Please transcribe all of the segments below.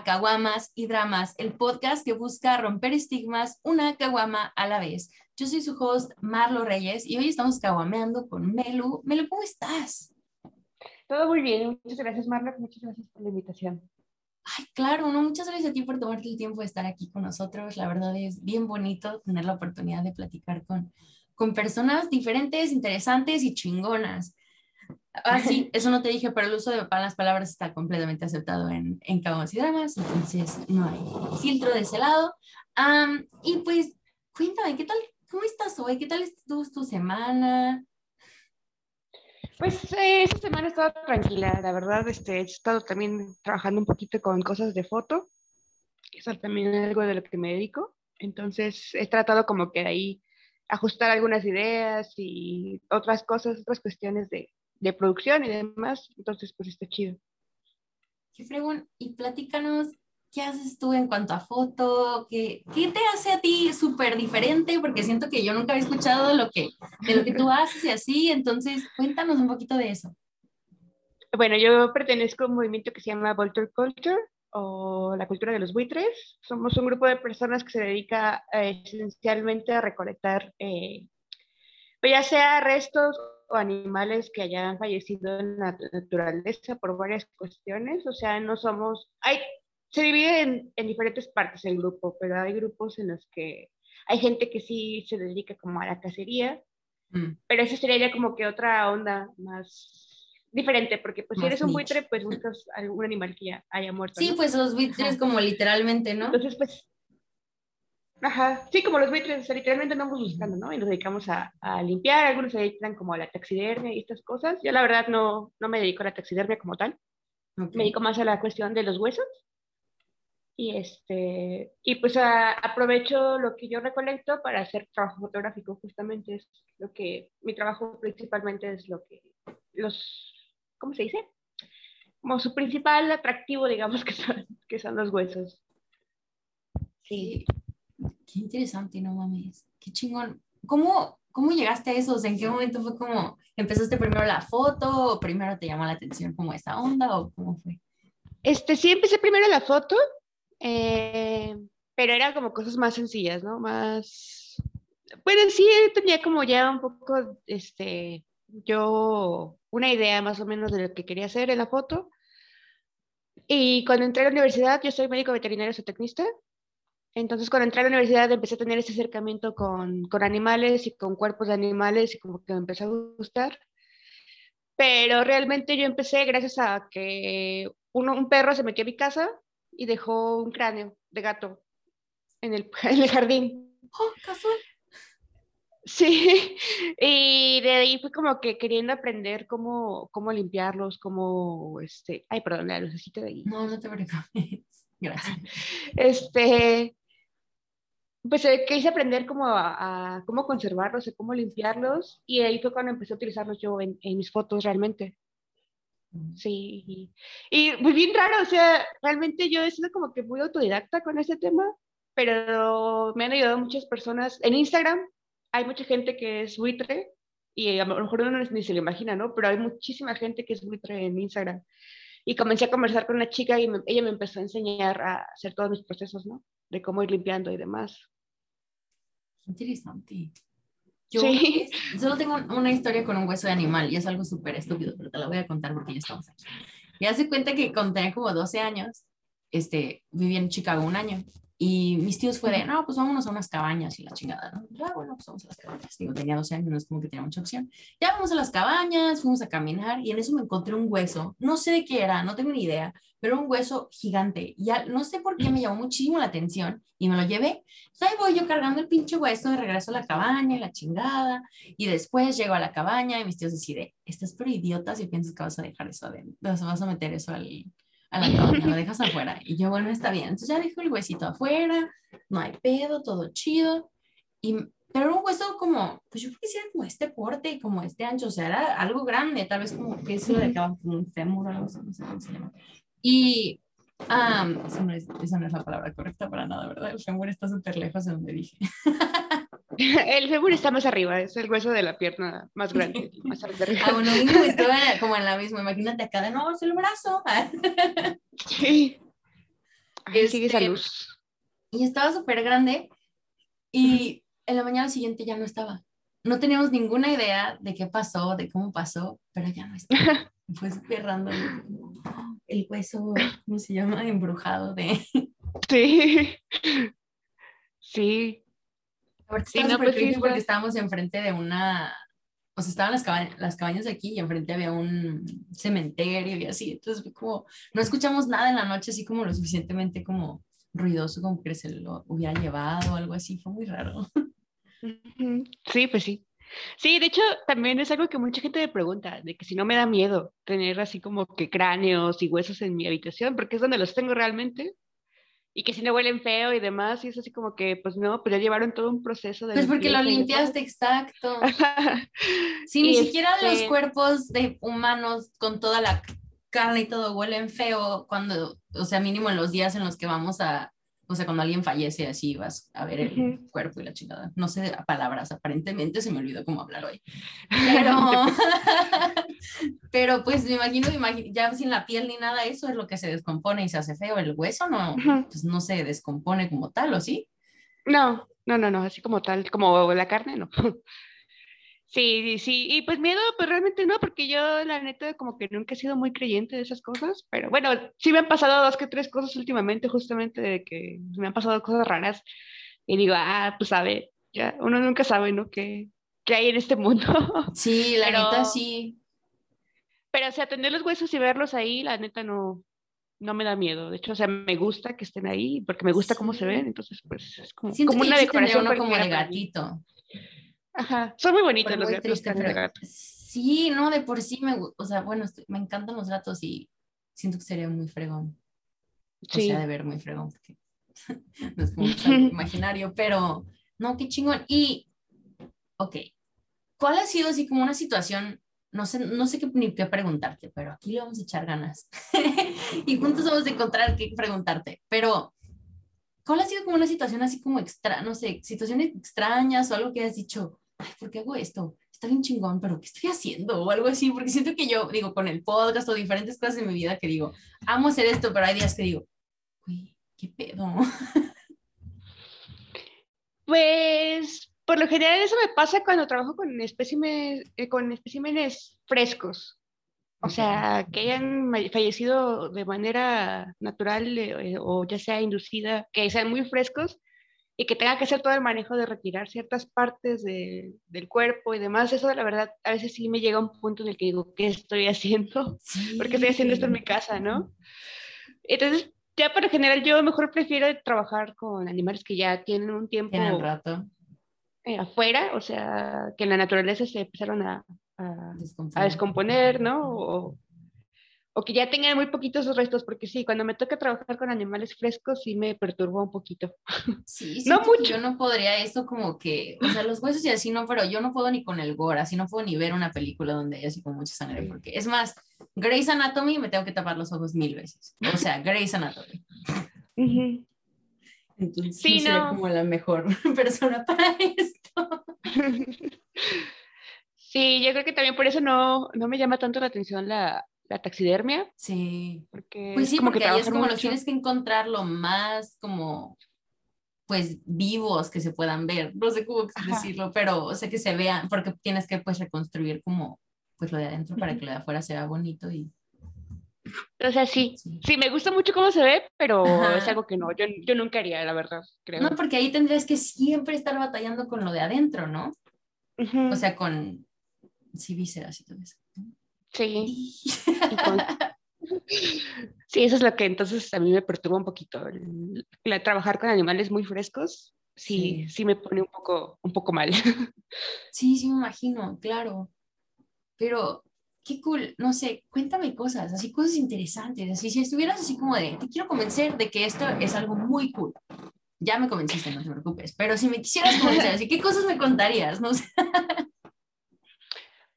A Caguamas y Dramas, el podcast que busca romper estigmas una caguama a la vez. Yo soy su host, Marlo Reyes, y hoy estamos caguameando con Melu. Melu, ¿cómo estás? Todo muy bien, muchas gracias Marlo, muchas gracias por la invitación. Ay, claro, no, muchas gracias a ti por tomarte el tiempo de estar aquí con nosotros. La verdad es bien bonito tener la oportunidad de platicar con, con personas diferentes, interesantes y chingonas. Ah, sí, eso no te dije, pero el uso de las palabras está completamente aceptado en, en y Dramas, entonces no hay filtro de ese lado. y pues, cuéntame, ¿qué tal? ¿Cómo estás hoy? ¿Qué tal estuvo tu semana? Pues eh, esta semana he estado tranquila, la verdad, este, he estado también trabajando un poquito con cosas de foto, que es también algo de lo que me dedico, entonces he tratado como que ahí ajustar algunas ideas y otras cosas, otras cuestiones de, de producción y demás. Entonces, pues está chido. Qué fregón. Y platícanos, ¿qué haces tú en cuanto a foto? ¿Qué, qué te hace a ti súper diferente? Porque siento que yo nunca había escuchado lo que, de lo que tú haces y así. Entonces, cuéntanos un poquito de eso. Bueno, yo pertenezco a un movimiento que se llama Vulture Culture o la cultura de los buitres. Somos un grupo de personas que se dedica eh, esencialmente a recolectar, eh, pues ya sea restos o animales que hayan fallecido en la naturaleza por varias cuestiones, o sea, no somos, hay, se divide en, en, diferentes partes el grupo, pero hay grupos en los que hay gente que sí se dedica como a la cacería, mm. pero eso sería ya como que otra onda más diferente, porque pues si eres un buitre, pues buscas algún animal que ya haya muerto. Sí, pues los buitres como literalmente, ¿no? Entonces, pues Ajá, sí, como los buitres, literalmente andamos buscando, ¿no? Y nos dedicamos a, a, limpiar, algunos se dedican como a la taxidermia y estas cosas. Yo la verdad no, no me dedico a la taxidermia como tal, me dedico más a la cuestión de los huesos. Y, este, y pues aprovecho lo que yo recolecto para hacer trabajo fotográfico, justamente es lo que, mi trabajo principalmente es lo que, los, ¿cómo se dice? Como su principal atractivo, digamos, que son, que son los huesos. Sí. Qué interesante, no mames. Qué chingón. ¿Cómo, cómo llegaste a eso? O sea, ¿en qué momento fue como, empezaste primero la foto o primero te llamó la atención como esa onda o cómo fue? Este, sí, empecé primero la foto, eh, pero era como cosas más sencillas, ¿no? Más, bueno, sí, tenía como ya un poco, este, yo, una idea más o menos de lo que quería hacer en la foto. Y cuando entré a la universidad, yo soy médico veterinario zootecnista, entonces, cuando entré a la universidad empecé a tener ese acercamiento con, con, animales y con cuerpos de animales y como que me empezó a gustar. Pero realmente yo empecé gracias a que uno, un perro se metió a mi casa y dejó un cráneo de gato en el, en el jardín. ¡Oh, casual! Sí, y de ahí fui como que queriendo aprender cómo, cómo limpiarlos, cómo, este, ay, perdón, la lucecita de ahí. No, no te preocupes. Gracias. Este, pues eh, quise aprender cómo a, cómo conservarlos, a cómo limpiarlos, y ahí fue cuando empecé a utilizarlos yo en, en mis fotos realmente. Sí, y, y muy bien raro, o sea, realmente yo he sido como que muy autodidacta con ese tema, pero me han ayudado muchas personas. En Instagram hay mucha gente que es buitre, y a lo mejor uno ni se lo imagina, ¿no? Pero hay muchísima gente que es buitre en Instagram. Y comencé a conversar con una chica y ella me empezó a enseñar a hacer todos mis procesos, ¿no? De cómo ir limpiando y demás. Interesante. Yo sí. solo tengo una historia con un hueso de animal y es algo súper estúpido, pero te la voy a contar porque ya estamos aquí. Y hace cuenta que cuando tenía como 12 años, este, viví en Chicago un año y mis tíos fue de, no, pues vámonos a unas cabañas y la chingada, ¿no? Ya, bueno, pues vamos a las cabañas. Digo, tenía 12 años, no es como que tenía mucha opción. Ya vamos a las cabañas, fuimos a caminar y en eso me encontré un hueso. No sé de qué era, no tengo ni idea, pero un hueso gigante. Ya no sé por qué me llamó muchísimo la atención y me lo llevé. Entonces ahí voy yo cargando el pinche hueso de regreso a la cabaña y la chingada. Y después llego a la cabaña y mis tíos deciden, estás por idiota si piensas que vas a dejar eso adentro, vas a meter eso al a la cabaña, lo dejas afuera. Y yo, bueno, está bien. Entonces ya dejo el huesito afuera, no hay pedo, todo chido. Y, pero un hueso como, pues yo creo que era como este porte y como este ancho, o sea, era algo grande, tal vez como que eso de como un fémur o algo así, no sé cómo se llama. Y um, esa, no es, esa no es la palabra correcta para nada, ¿verdad? El fémur está súper lejos de donde dije. El fémur está más arriba, es el hueso de la pierna más grande, más arriba. Ah, bueno, estaba como en la misma, imagínate acá de no, es el brazo. Sí. sigue esa este, luz. Y estaba súper grande y en la mañana siguiente ya no estaba. No teníamos ninguna idea de qué pasó, de cómo pasó, pero ya no estaba. Fue súper. El hueso, ¿cómo se llama? Embrujado de... Sí. Sí. Sí, no, pues porque estábamos enfrente de una, o sea, estaban las, cabañas, las cabañas de aquí y enfrente había un cementerio y así, entonces como, no escuchamos nada en la noche así como lo suficientemente como ruidoso como que se lo hubiera llevado o algo así, fue muy raro. Sí, pues sí. Sí, de hecho, también es algo que mucha gente me pregunta, de que si no me da miedo tener así como que cráneos y huesos en mi habitación, porque es donde los tengo realmente, y que si no huelen feo y demás, y es así como que, pues no, pero ya llevaron todo un proceso de... Pues porque lo limpiaste, exacto. sí, ni siquiera los este cuerpos de humanos con toda la carne y todo huelen feo cuando, o sea, mínimo en los días en los que vamos a, o sea, cuando alguien fallece así vas a ver el cuerpo y la chingada. No sé palabras, aparentemente se me olvidó cómo hablar hoy. Pero, pero pues me imagino, ya sin la piel ni nada, eso es lo que se descompone y se hace feo. El hueso no, pues no se descompone como tal, ¿o sí? No, no, no, no, así como tal, como la carne, no. Sí, sí, y pues miedo, pues realmente no, porque yo la neta como que nunca he sido muy creyente de esas cosas, pero bueno, sí me han pasado dos que tres cosas últimamente, justamente de que me han pasado cosas raras y digo, ah, pues sabe, ya, uno nunca sabe, ¿no? ¿Qué, qué hay en este mundo? Sí, la neta sí. Pero o sea, tener los huesos y verlos ahí, la neta no, no me da miedo. De hecho, o sea, me gusta que estén ahí porque me gusta cómo se ven, entonces pues es como, como una decoración. como de gatito. Ajá, son muy bonitos los gatos. Sí, no, de por sí me, o sea, bueno, me encantan los gatos y siento que sería muy fregón. Sí. O sea, de ver muy fregón, porque no es como un imaginario, pero no, qué chingón. Y, ok, ¿cuál ha sido así como una situación, no sé, no sé qué, ni qué preguntarte, pero aquí le vamos a echar ganas. y juntos vamos a encontrar qué preguntarte, pero ¿cuál ha sido como una situación así como extra, no sé, situaciones extrañas o algo que hayas dicho, ay, ¿por qué hago esto? Está bien chingón, pero ¿qué estoy haciendo? O algo así, porque siento que yo, digo, con el podcast o diferentes cosas en mi vida que digo, amo hacer esto, pero hay días que digo, uy, ¿qué pedo? Pues, por lo general eso me pasa cuando trabajo con especímenes, eh, con especímenes frescos. O sea, que hayan fallecido de manera natural eh, o ya sea inducida, que sean muy frescos y que tenga que hacer todo el manejo de retirar ciertas partes de, del cuerpo y demás, eso la verdad a veces sí me llega a un punto en el que digo, ¿qué estoy haciendo? Porque estoy haciendo esto en mi casa, ¿no? Entonces, ya para general yo mejor prefiero trabajar con animales que ya tienen un tiempo rato. Eh, afuera, o sea, que en la naturaleza se empezaron a, a, descomponer, ¿no? O, o que ya tengan muy poquitos restos, porque sí, cuando me toca trabajar con animales frescos sí me perturba un poquito. Sí, no mucho. Yo no podría eso como que, o sea, los huesos y así no, pero yo no puedo ni con el gore, así no puedo ni ver una película donde hay así con mucha sangre, porque es más, Grey's Anatomy me tengo que tapar los ojos mil veces. O sea, Grey's Anatomy. Entonces sí, no, como la mejor persona para esto. Sí, yo creo que también por eso no, no me llama tanto la atención la, la taxidermia. Sí. Porque pues sí, como porque que ahí es como los tienes que encontrar lo más como pues vivos que se puedan ver, no sé cómo decirlo, pero o sea que se vean, porque tienes que pues reconstruir como pues lo de adentro para que lo de afuera sea bonito y... O sea, sí, sí, me gusta mucho cómo se ve, pero es algo que no, yo, yo nunca haría, la verdad, creo. No, porque ahí tendrías que siempre estar batallando con lo de adentro, ¿no? O sea, con, sí, vísceras y todo eso. Sí. sí, eso es lo que entonces a mí me perturba un poquito. trabajar con animales muy frescos, sí, sí, me pone un poco, un poco mal. Sí, sí, me imagino, claro. Pero qué cool, no sé, cuéntame cosas, así cosas interesantes, así si estuvieras así como de, te quiero convencer de que esto es algo muy cool. Ya me convenciste, no te preocupes, pero si me quisieras convencer, así, ¿qué cosas me contarías? No sé.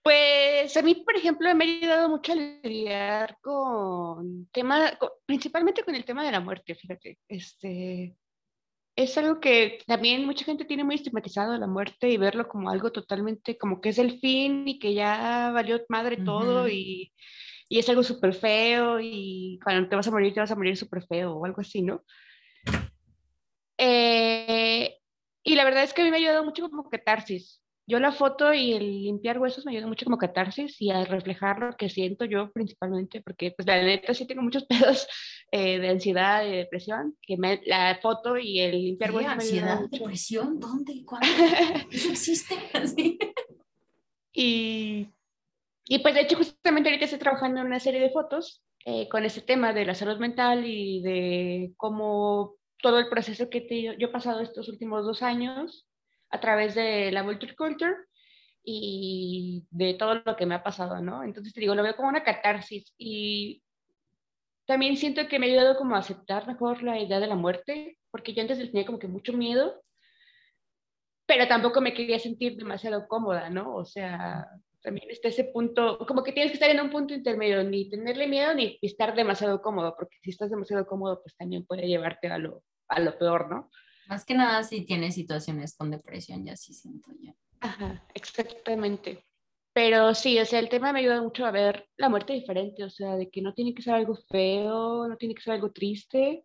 Pues a mí, por ejemplo, me ha ayudado mucho a lidiar con temas, principalmente con el tema de la muerte, fíjate. Este, es algo que también mucha gente tiene muy estigmatizado la muerte y verlo como algo totalmente, como que es el fin y que ya valió madre todo y, y es algo súper feo y cuando te vas a morir te vas a morir súper feo o algo así, ¿no? Eh, y la verdad es que a mí me ha ayudado mucho como catarsis. Yo la foto y el limpiar huesos me ayuda mucho como catarsis y a reflejar lo que siento yo principalmente, porque pues la neta sí tengo muchos pedos eh, de ansiedad, de depresión, que me, la foto y el limpiar huesos ansiedad, depresión? ¿Dónde? ¿Cuándo? ¿Eso existe? y, y pues de hecho justamente ahorita estoy trabajando en una serie de fotos eh, con ese tema de la salud mental y de cómo todo el proceso que yo he pasado estos últimos dos años a través de la multiculture y de todo lo que me ha pasado, ¿no? Entonces te digo, lo veo como una catarsis y también siento que me ha ayudado como a aceptar mejor la idea de la muerte, porque yo antes tenía como que mucho miedo, pero tampoco me quería sentir demasiado cómoda, ¿no? O sea, también está ese punto, como que tienes que estar en un punto intermedio, ni tenerle miedo ni estar demasiado cómodo, porque si estás demasiado cómodo, pues también puede llevarte a lo, a lo peor, ¿no? Más que nada si tienes situaciones con depresión, ya sí siento yo. Ajá, exactamente. Pero sí, o sea, el tema me ayuda mucho a ver la muerte diferente, o sea, de que no tiene que ser algo feo, no tiene que ser algo triste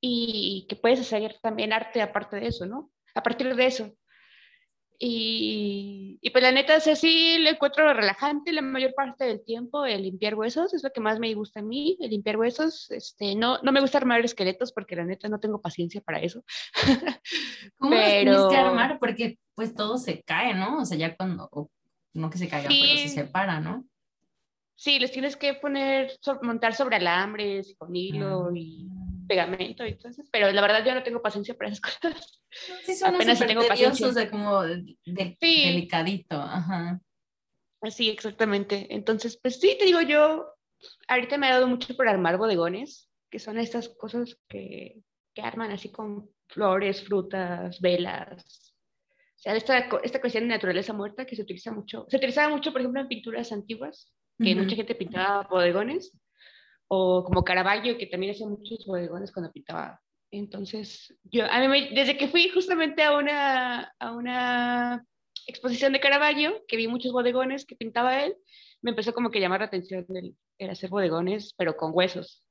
y que puedes hacer también arte aparte de eso, ¿no? A partir de eso. Y, y, pues la neta, es así, le encuentro relajante la mayor parte del tiempo, el limpiar huesos, es lo que más me gusta a mí, el limpiar huesos. Este, no, no me gusta armar esqueletos porque la neta no tengo paciencia para eso. ¿Cómo Pero... los tienes que armar? Porque pues todo se cae, ¿no? O sea, ya cuando, no que se caiga, pero se separa, ¿no? Sí, les tienes que poner, montar sobre alambres con hilo ah. y pegamento y entonces, pero la verdad yo no tengo paciencia para esas cosas. Sí, son Apenas tengo paciencia. O sea, como delicadito, ajá. Sí, exactamente. Entonces, pues sí, te digo yo, ahorita me ha dado mucho por armar bodegones, que son estas cosas que, que arman así con flores, frutas, velas. O sea, esta, esta cuestión de naturaleza muerta que se utiliza mucho, se utilizaba mucho, por ejemplo, en pinturas antiguas, que mucha gente pintaba bodegones o como Caravaggio, que también hacía muchos bodegones cuando pintaba. Entonces, yo, a mí desde que fui justamente a una, a una exposición de Caravaggio, que vi muchos bodegones que pintaba él, me empezó como que llamar la atención el, el hacer bodegones, pero con huesos.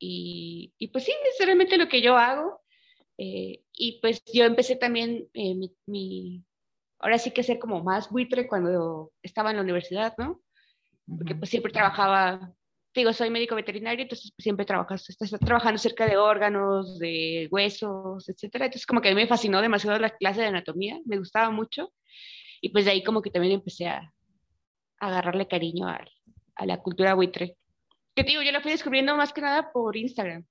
Y, y, pues sí, necesariamente lo que yo hago. Eh, y pues yo empecé también eh, mi, mi, ahora sí que ser como más buitre cuando estaba en la universidad, ¿no? Porque pues siempre trabajaba digo, soy médico veterinario, entonces siempre trabajas, estás trabajando cerca de órganos, de huesos, etcétera. Entonces como que a mí me fascinó demasiado la clase de anatomía, me gustaba mucho. Y pues de ahí como que también empecé a, agarrarle cariño a, a, la cultura buitre. Que digo, yo la fui descubriendo más que nada por Instagram.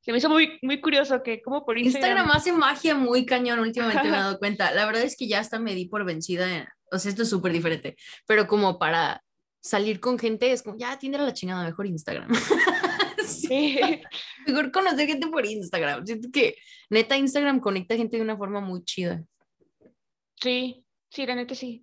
Se me hizo muy, muy curioso que como por Instagram... Instagram hace magia muy cañón, últimamente me he dado cuenta. La verdad es que ya hasta me di por vencida, o sea, esto es súper diferente, pero como para salir con gente es como, ya, tiene la chingada, mejor Instagram. sí. Mejor conocer gente por Instagram. Siento que neta Instagram conecta gente de una forma muy chida. Sí, sí, la neta sí.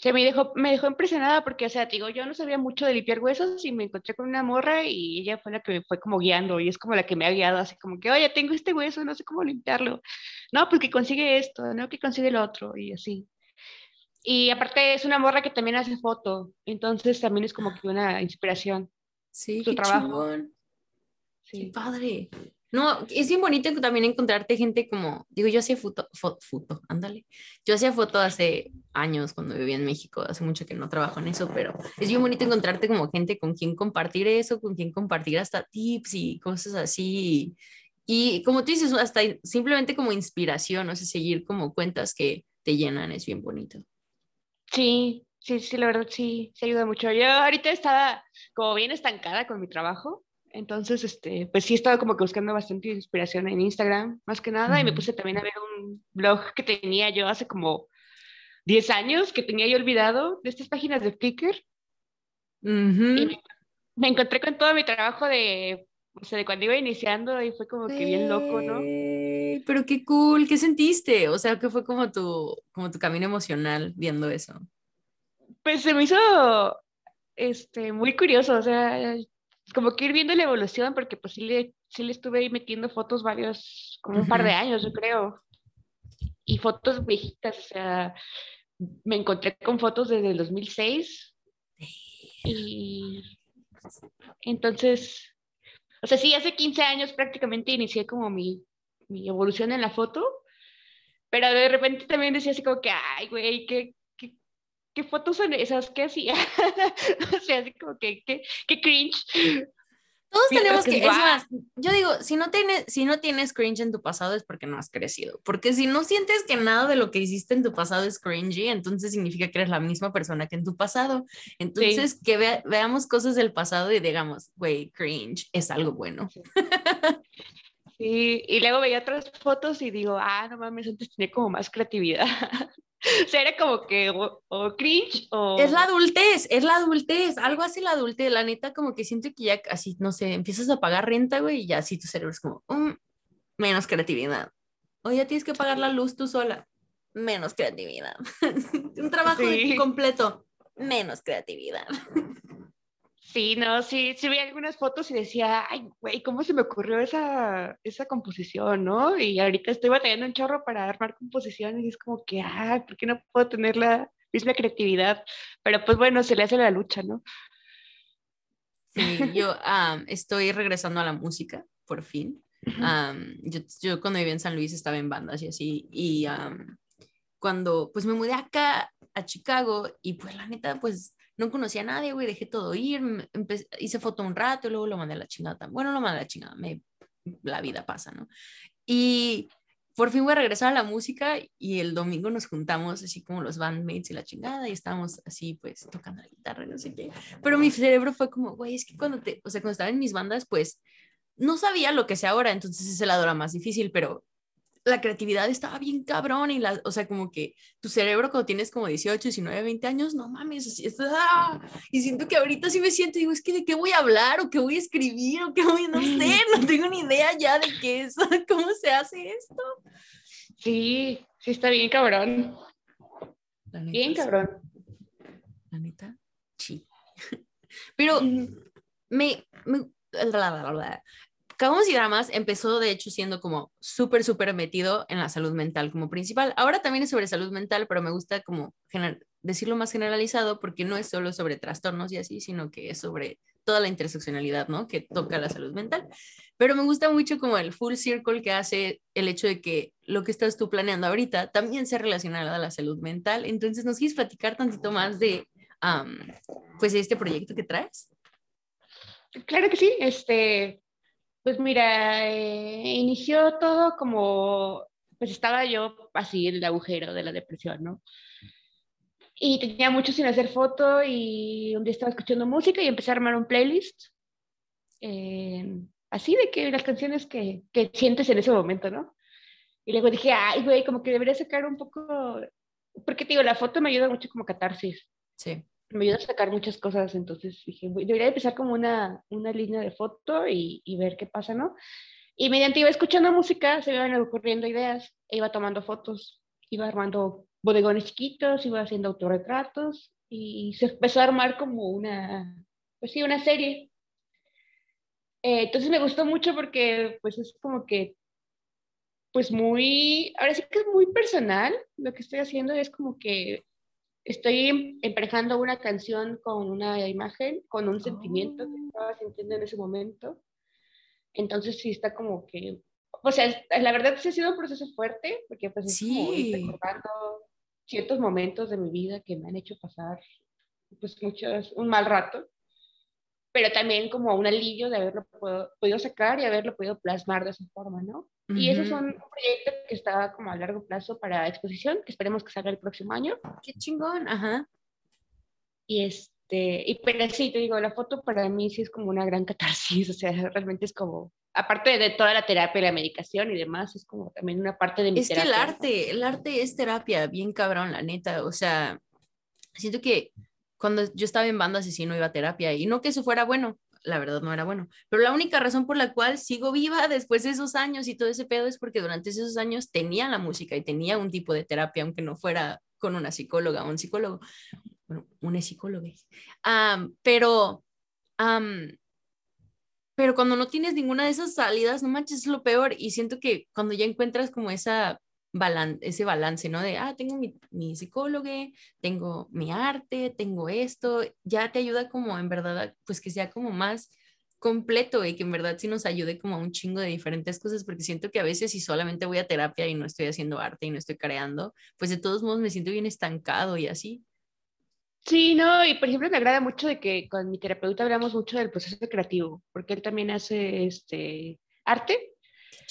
Se me dejó, me dejó impresionada porque, o sea, digo, yo no sabía mucho de limpiar huesos y me encontré con una morra y ella fue la que me fue como guiando y es como la que me ha guiado, así como que, oye, tengo este hueso, no sé cómo limpiarlo. No, pues que consigue esto, no, que consigue lo otro y así. Y aparte es una morra que también hace foto, entonces también es como que una inspiración. Sí, su trabajo. Sí. Qué padre. No, es bien bonito también encontrarte gente como, digo, yo hacía foto, foto, ándale. Yo hacía foto hace años cuando vivía en México, hace mucho que no trabajo en eso, pero es bien bonito encontrarte como gente con quien compartir eso, con quien compartir hasta tips y cosas así. Y como tú dices, hasta simplemente como inspiración, o sea, seguir como cuentas que te llenan, es bien bonito. Sí, sí, sí, la verdad sí, sí ayuda mucho. Yo ahorita estaba como bien estancada con mi trabajo, entonces, este, pues sí he estado como que buscando bastante inspiración en Instagram, más que nada, y me puse también a ver un blog que tenía yo hace como 10 años, que tenía yo olvidado, de estas páginas de Flickr. Y me, encontré con todo mi trabajo de, o sea, de cuando iba iniciando y fue como que bien loco, ¿no? Pero qué cool, ¿qué sentiste? O sea, ¿qué fue como tu, como tu camino emocional viendo eso? Pues se me hizo este, muy curioso, o sea, como que ir viendo la evolución, porque pues sí le, sí le estuve ahí metiendo fotos varios, como un par de años, yo creo. Y fotos viejitas, o sea, me encontré con fotos desde el 2006 y Entonces, o sea, sí, hace 15 años prácticamente inicié como mi, mi evolución en la foto, pero de repente también decía así como que, ay, güey, qué, qué, qué fotos son esas, ¿qué hacía? o sea, así como que, qué, qué cringe. Todos tenemos que, es más, yo digo, si no, tienes, si no tienes cringe en tu pasado es porque no has crecido, porque si no sientes que nada de lo que hiciste en tu pasado es cringy, entonces significa que eres la misma persona que en tu pasado. Entonces, que veamos cosas del pasado y digamos, güey, cringe es algo bueno. Sí, y luego veía otras fotos y digo, ah, no mames, antes tenía como más creatividad. o sea, era como que o, cringe o... Es la adultez, es la adultez, algo así la adultez, la neta como que siento que ya así, no sé, empiezas a pagar renta, güey, y ya así tu cerebro es como, um, menos creatividad. O ya tienes que pagar la luz tú sola, menos creatividad. Un trabajo completo, menos creatividad. Sí, no, sí, sí vi algunas fotos y decía, ay, güey, ¿cómo se me ocurrió esa, esa composición, no? Y ahorita estoy batallando un chorro para armar composiciones y es como que, ah, ¿por qué no puedo tener la misma creatividad? Pero pues bueno, se le hace la lucha, ¿no? Sí, yo estoy regresando a la música, por fin. yo, yo, cuando vivía en San Luis estaba en bandas y así, y cuando pues me mudé acá a Chicago y pues la neta, pues no conocía a nadie, güey, dejé todo ir, hice foto un rato y luego lo mandé a la chingada. Bueno, lo mandé a la chingada, me, la vida pasa, ¿no? Y por fin voy a regresar a la música y el domingo nos juntamos así como los bandmates y la chingada y estábamos así pues tocando la guitarra, no sé qué. Pero mi cerebro fue como, güey, es que cuando te, o sea, cuando estaba en mis bandas, pues no sabía lo que sé ahora, entonces es era más difícil, pero la creatividad estaba bien cabrón y la, o sea, como que tu cerebro cuando tienes como 18, 19, 20 años, no mames, así es, ¡ah! y siento que ahorita sí me siento, digo, es que de qué voy a hablar o qué voy a escribir o qué voy, no sé, no tengo ni idea ya de qué es, cómo se hace esto. Sí, sí está bien cabrón. bien cabrón. La neta, sí. Pero me, me Cagamos y Dramas empezó de hecho siendo como súper, súper metido en la salud mental como principal. Ahora también es sobre salud mental, pero me gusta como decirlo más generalizado porque no es solo sobre trastornos y así, sino que es sobre toda la interseccionalidad, ¿no? Que toca la salud mental. Pero me gusta mucho como el full circle que hace el hecho de que lo que estás tú planeando ahorita también sea relacionado a la salud mental. Entonces, ¿nos quieres platicar tantito más de, pues, este proyecto que traes? Claro que sí. Este, pues mira, eh, inició todo como, pues estaba yo así en el agujero de la depresión, ¿no? Y tenía mucho sin hacer foto y un día estaba escuchando música y empecé a armar un playlist. Eh, así de que las canciones que, que sientes en ese momento, ¿no? Y luego dije, ay, güey, como que debería sacar un poco, porque te digo, la foto me ayuda mucho como catarsis. Sí me ayuda a sacar muchas cosas, entonces dije, debería empezar como una, una línea de foto y, y, ver qué pasa, ¿no? Y mediante iba escuchando música, se me iban ocurriendo ideas, e iba tomando fotos, iba armando bodegones chiquitos, iba haciendo autorretratos y se empezó a armar como una, pues sí, una serie. Eh, entonces me gustó mucho porque pues es como que, pues muy, ahora sí que es muy personal lo que estoy haciendo, es como que estoy emparejando una canción con una imagen, con un sentimiento que oh. estaba sintiendo en ese momento. Entonces sí está como que, o sea, la verdad sí ha sido un proceso fuerte, porque pues es sí. como recordando ciertos momentos de mi vida que me han hecho pasar pues muchos, un mal rato pero también como un alivio de haberlo podido sacar y haberlo podido plasmar de esa forma, ¿no? Y eso es un proyecto que está como a largo plazo para exposición, que esperemos que salga el próximo año. Qué chingón, ajá. Y este, y pero sí, te digo, la foto para mí sí es como una gran catarsis, o sea, realmente es como, aparte de toda la terapia y la medicación y demás, es como también una parte de mi es que el arte, el arte es terapia, bien cabrón, la neta, o sea, siento que cuando yo estaba en banda asesino iba a terapia y no que eso fuera bueno, la verdad no era bueno, pero la única razón por la cual sigo viva después de esos años y todo ese pedo es porque durante esos años tenía la música y tenía un tipo de terapia, aunque no fuera con una psicóloga o un psicólogo, bueno, una psicóloga. pero, pero cuando no tienes ninguna de esas salidas, no manches, es lo peor y siento que cuando ya encuentras como esa ese balance, ¿no? De, ah, tengo mi, mi psicólogo, tengo mi arte, tengo esto, ya te ayuda como en verdad, pues que sea como más completo y que en verdad sí nos ayude como a un chingo de diferentes cosas, porque siento que a veces si solamente voy a terapia y no estoy haciendo arte y no estoy creando, pues de todos modos me siento bien estancado y así. Sí, no, y por ejemplo me agrada mucho de que con mi terapeuta hablamos mucho del proceso creativo, porque él también hace este arte.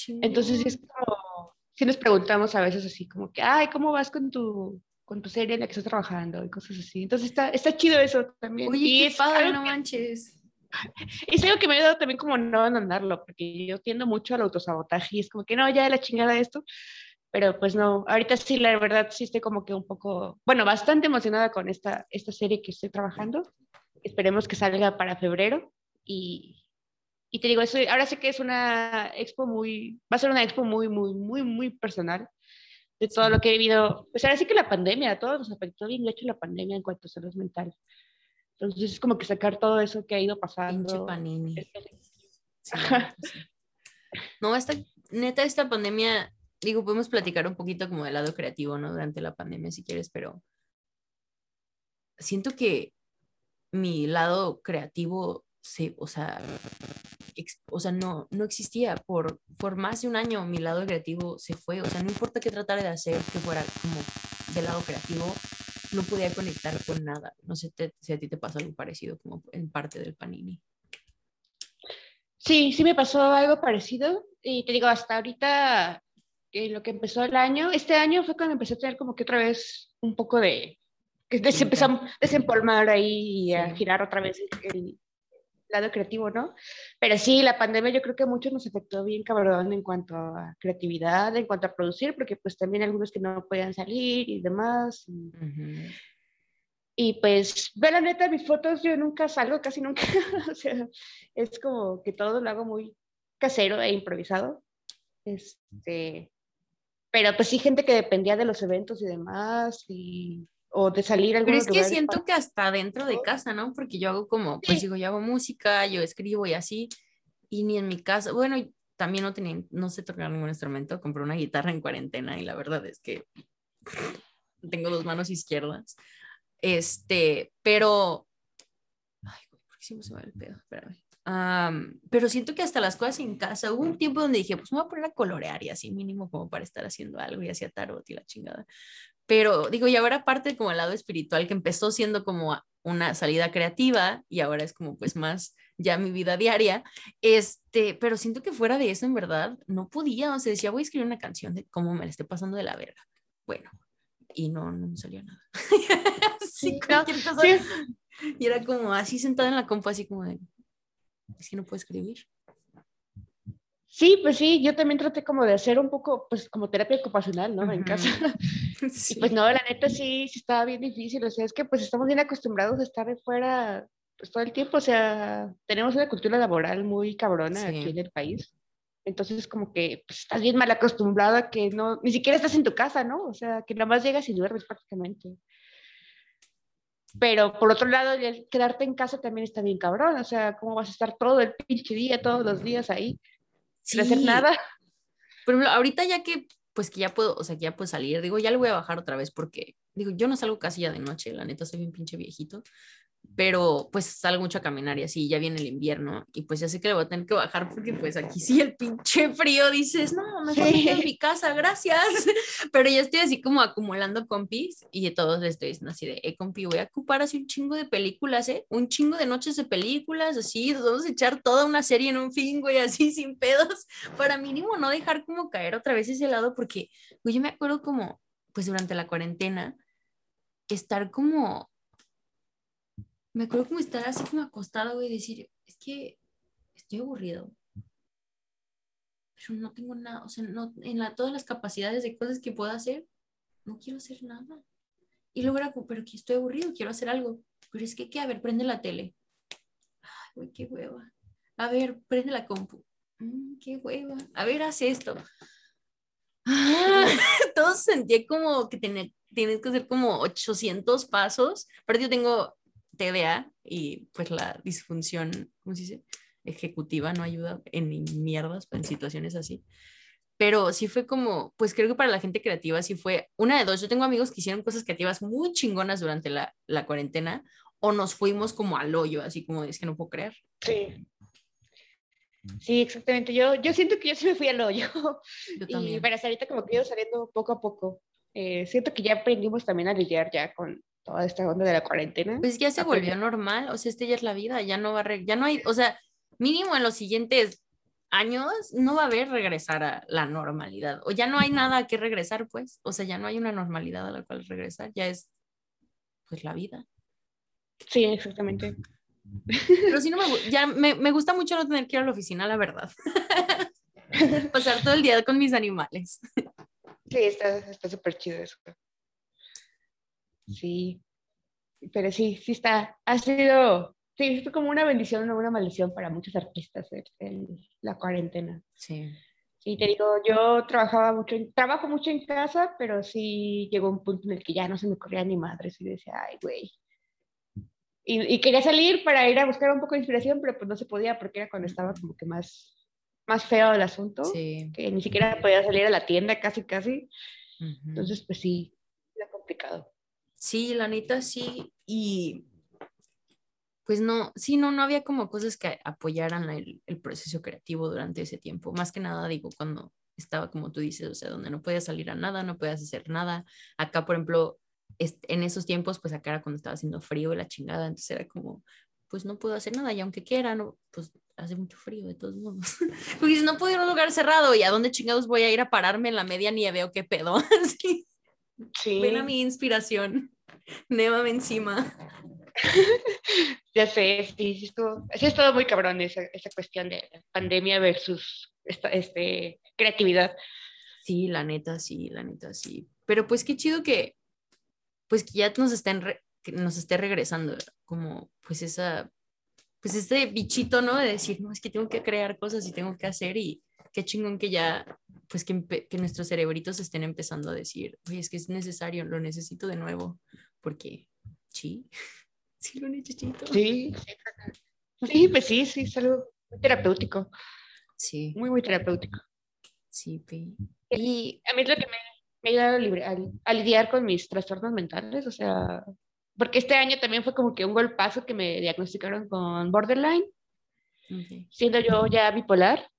Entonces es como, si nos preguntamos a veces así como que, ay, ¿cómo vas con tu, con tu serie en la que estás trabajando? Y cosas así. Entonces está, está chido eso también. Oye, y qué es padre, no manches. Es algo que me ha ayudado también como no andarlo, porque yo tiendo mucho al autosabotaje y es como que no, ya de la chingada esto, pero pues no, ahorita sí, la verdad sí estoy como que un poco, bueno, bastante emocionada con esta, esta serie que estoy trabajando. Esperemos que salga para febrero y, y te digo, eso, ahora sé que es una expo muy, va a ser una expo muy, muy, muy, muy personal de todo lo que he vivido. Pues ahora sí que la pandemia, a todos nos afectó bien hecho la pandemia en cuanto a salud mental. Entonces es como que sacar todo eso que ha ido pasando. Pinche panini. no, esta, neta, esta pandemia, digo, podemos platicar un poquito como del lado creativo, ¿no? Durante la pandemia, si quieres, pero siento que mi lado creativo, se, o sea, o sea, no, no existía. Por, por más de un año mi lado creativo se fue. O sea, no importa qué tratara de hacer que fuera como del lado creativo, no podía conectar con nada. No sé si a ti te pasó algo parecido como en parte del Panini. Sí, sí me pasó algo parecido y te digo, hasta ahorita, en lo que empezó el año, este año fue cuando empecé a tener como que otra vez un poco de, que se empezó a desempolmar ahí y a girar otra vez el, lado creativo, ¿no? Pero sí, la pandemia yo creo que mucho nos afectó bien cabrón en cuanto a creatividad, en cuanto a producir, porque pues también algunos que no podían salir y demás. Y, pues, ve la neta, mis fotos yo nunca salgo, casi nunca. o sea, es como que todo lo hago muy casero e improvisado. Este, pero pues sí, gente que dependía de los eventos y demás, y o de salir a Pero es que siento que hasta dentro de casa, ¿no? Porque yo hago como, pues digo, yo hago música, yo escribo y así, y ni en mi casa, bueno, también no tenía, no sé tocar ningún instrumento, compré una guitarra en cuarentena y la verdad es que tengo dos manos izquierdas. Este, pero, ay, ¿por qué se me va el pedo? Espérame. pero siento que hasta las cosas en casa, hubo un tiempo donde dije, pues me voy a poner a colorear y así mínimo como para estar haciendo algo y hacía tarot y la chingada. Pero digo, y ahora parte como el lado espiritual que empezó siendo como una salida creativa y ahora es como pues más ya mi vida diaria, este, pero siento que fuera de eso en verdad no podía, o sea, decía voy a escribir una canción de cómo me la esté pasando de la verga. Bueno, y no, no me salió nada. sí, Y era como así sentada en la compa, así como de, es que no puedo escribir. Sí, pues sí, yo también traté como de hacer un poco, pues como terapia ocupacional, ¿no? En casa. Sí. pues no, la neta sí, sí estaba bien difícil, o sea, es que pues estamos bien acostumbrados a estar fuera pues, todo el tiempo, o sea, tenemos una cultura laboral muy cabrona aquí en el país. Entonces, como que pues, estás bien mal acostumbrado a que no, ni siquiera estás en tu casa, ¿no? O sea, que nada más llegas y duermes prácticamente. Pero por otro lado, quedarte en casa también está bien cabrón, o sea, ¿cómo vas a estar todo el pinche día, todos los días ahí? Sin hacer nada. Por ejemplo, ahorita ya que, pues que ya puedo, o sea, que ya puedo salir, digo, ya le voy a bajar otra vez porque, digo, yo no salgo casi ya de noche, la neta soy bien pinche viejito, pero pues salgo mucho a caminar y así, ya viene el invierno y pues ya sé que le voy a tener que bajar porque pues aquí sí el pinche frío dices, no, mejor me quedo en mi casa, gracias, pero ya estoy así como acumulando compis y de todos les estoy diciendo así de, eh, compi, voy a ocupar así un chingo de películas, eh, un chingo de noches de películas, así, vamos a echar toda una serie en un fin, güey, así sin pedos, para mínimo no dejar como caer otra vez ese lado porque, güey, yo me acuerdo como, pues durante la cuarentena, estar como me acuerdo como estar así como acostada, güey, y decir, es que estoy aburrido. Pero no tengo nada, o sea, no, en la, todas las capacidades de cosas que puedo hacer, no quiero hacer nada. Y luego era como, pero que estoy aburrido, quiero hacer algo. Pero es que, ¿qué? A ver, prende la tele. Ay, güey, qué hueva. A ver, prende la compu. Mm, qué hueva. A ver, haz esto. Ah, todo sentía como que tenía, tienes que hacer como 800 pasos. Pero yo tengo TDA y pues la disfunción, ¿cómo se dice? Ejecutiva no ayuda en mierdas, en situaciones así. pero sí fue como, pues creo que para la gente creativa sí fue una de dos. Yo tengo amigos que hicieron cosas creativas muy chingonas durante la, la cuarentena o nos fuimos como al hoyo, así como es que no puedo creer. Sí. Sí, exactamente. Yo, yo siento que yo sí me fui al hoyo. Yo también. Y para ahorita como que ido saliendo poco a poco. Eh, siento que ya aprendimos también a lidiar ya con toda esta onda de la cuarentena. Pues ya se volvió normal, o sea, este ya es la vida, ya no va a, ya no hay, o sea, mínimo en los siguientes años no va a haber regresar a la normalidad, o ya no hay nada que regresar, pues, o sea, ya no hay una normalidad a la cual regresar, ya es, pues, la vida. Sí, exactamente. Pero si no me, ya me, me gusta mucho no tener que ir a la oficina, la verdad. Pasar todo el día con mis animales. Sí, está súper chido eso. Sí, pero sí, sí está, ha sido sí, fue como una bendición o una maldición para muchos artistas en, la cuarentena. Sí. Sí, te digo, yo trabajaba mucho, trabajo mucho en casa, pero sí llegó un punto en el que ya no se me corría ni madre, y decía, ay, güey. Y, y, quería salir para ir a buscar un poco de inspiración, pero pues no se podía porque era cuando estaba como que más, más feo el asunto, sí. que ni siquiera podía salir a la tienda casi, casi. Entonces, pues sí. Sí, la neta sí, y pues no, sí, no, no había como cosas que apoyaran el, proceso creativo durante ese tiempo. Más que nada, digo, cuando estaba como tú dices, o sea, donde no podías salir a nada, no podías hacer nada. Acá, por ejemplo, en esos tiempos, pues acá era cuando estaba haciendo frío y la chingada, entonces era como, pues no puedo hacer nada y aunque quiera, no, pues hace mucho frío de todos modos. Porque no puedo ir a un lugar cerrado y a dónde chingados voy a ir a pararme en la media nieve o qué pedo. sí. Sí. Ven a mi inspiración, névame encima. ya sé, sí, sí estuvo, sí estuvo muy cabrón esa, esa cuestión de pandemia versus esta, este, creatividad. Sí, la neta, sí, la neta, sí. Pero pues qué chido que, pues que ya nos estén, que nos esté regresando como pues esa, pues este bichito, ¿no? De decir, no, es que tengo que crear cosas y tengo que hacer y qué chingón que ya, pues que, que nuestros cerebritos estén empezando a decir, oye, es que es necesario, lo necesito de nuevo, porque sí. Sí, lo necesito. Sí, sí, pues sí, sí, es algo muy terapéutico. Sí. Muy, muy terapéutico. Sí, y a mí es lo que me, me ha ayudado a, lidiar con mis trastornos mentales, o sea, porque este año también fue como que un golpazo que me diagnosticaron con borderline, siendo yo ya bipolar,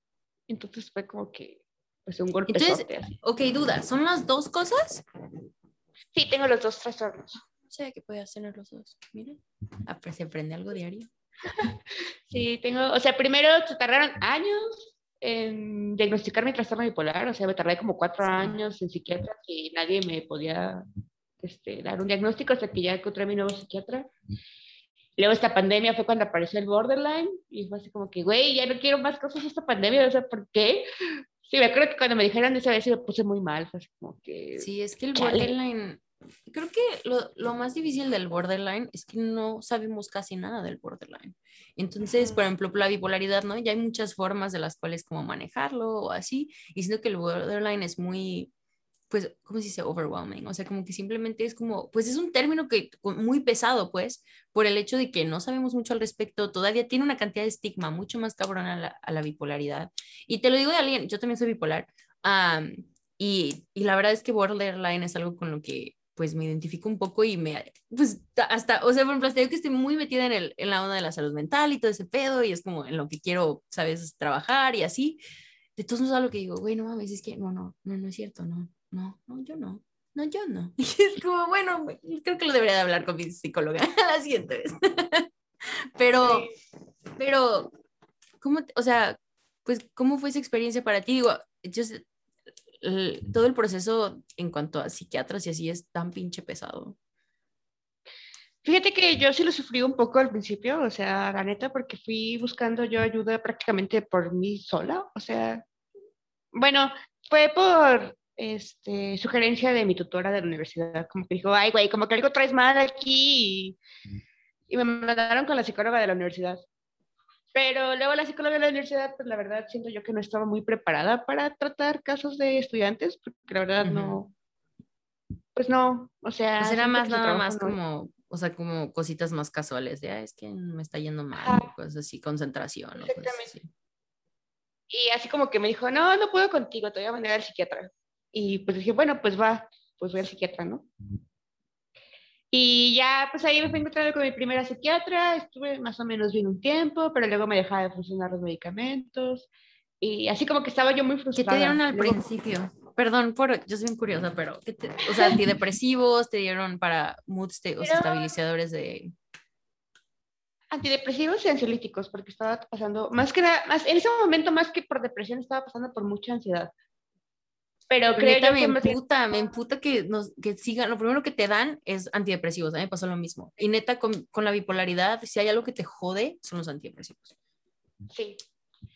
entonces fue como que, pues un golpe. Entonces, ok, duda, ¿son las dos cosas? Sí, tengo los dos trastornos sé que puede tener los dos. Miren, ah, pues, se aprende algo diario. Sí, tengo, o sea, primero se tardaron años en diagnosticar mi trastorno bipolar, o sea, me tardé como cuatro años en psiquiatra y nadie me podía este, dar un diagnóstico hasta que ya encontré a mi nuevo psiquiatra. Luego esta pandemia fue cuando apareció el borderline y fue así como que, güey, ya no quiero más cosas esta pandemia, o sea, ¿por qué? Sí, me acuerdo que cuando me dijeron esa vez me puse muy mal, fue así como que... Sí, es que el borderline creo que lo, lo, más difícil del borderline es que no sabemos casi nada del borderline. Entonces, por ejemplo, la bipolaridad, ¿no? Ya hay muchas formas de las cuales como manejarlo o así, y siento que el borderline es muy, pues, ¿cómo se dice? Overwhelming. O sea, como que simplemente es como, pues es un término que muy pesado, pues, por el hecho de que no sabemos mucho al respecto, todavía tiene una cantidad de estigma mucho más cabrón a la, a la bipolaridad. Y te lo digo de alguien, yo también soy bipolar. y, y, la verdad es que borderline es algo con lo que pues me identifico un poco y me, pues hasta, o sea, por ejemplo, que estoy muy metida en, el, en la onda de la salud mental y todo ese pedo y es como en lo que quiero, sabes, trabajar y así. De todos modos, lo que digo, güey, no mames, es que no, no, no, no es cierto, no, no, no, yo no, no, yo no. Y es como, bueno, creo que lo debería de hablar con mi psicóloga la siguiente vez. pero, pero, ¿cómo, o sea, pues, ¿cómo fue esa experiencia para ti? Digo, yo todo el proceso en cuanto a psiquiatras y así es tan pinche pesado. Fíjate que yo sí lo sufrí un poco al principio, o sea, la neta, porque fui buscando yo ayuda prácticamente por mí sola, o sea, bueno, fue por este, sugerencia de mi tutora de la universidad, como que dijo, ay, güey, como que algo traes mal aquí, y, y me mandaron con la psicóloga de la universidad. Pero luego la psicóloga de la universidad, pues la verdad siento yo que no estaba muy preparada para tratar casos de estudiantes, porque la verdad no, pues no, o sea... Pues era más nada más como, o sea, como cositas más casuales, de, ah, es que me está yendo mal, cosas así, concentración. Exactamente. Y así como que me dijo, no, no puedo contigo, te voy a mandar al psiquiatra. Y pues dije, bueno, pues va, pues voy al psiquiatra, ¿no? Y ya, pues ahí me fui encontrando con mi primera psiquiatra, estuve más o menos bien un tiempo, pero luego me dejaba de funcionar los medicamentos. Y así como que estaba yo muy frustrada. ¿Qué te dieron al principio? Perdón, por, yo soy muy curiosa, pero, o sea, antidepresivos, te dieron para moods, o estabilizadores de... Antidepresivos y ansiolíticos, porque estaba pasando, más que nada, más, en ese momento más que por depresión, estaba pasando por mucha ansiedad. Pero creo que me emputa, me emputa que, nos, que sigan, lo primero que te dan es antidepresivos, a mí me pasó lo mismo. Y neta, con, con la bipolaridad, si hay algo que te jode, son los antidepresivos. Sí.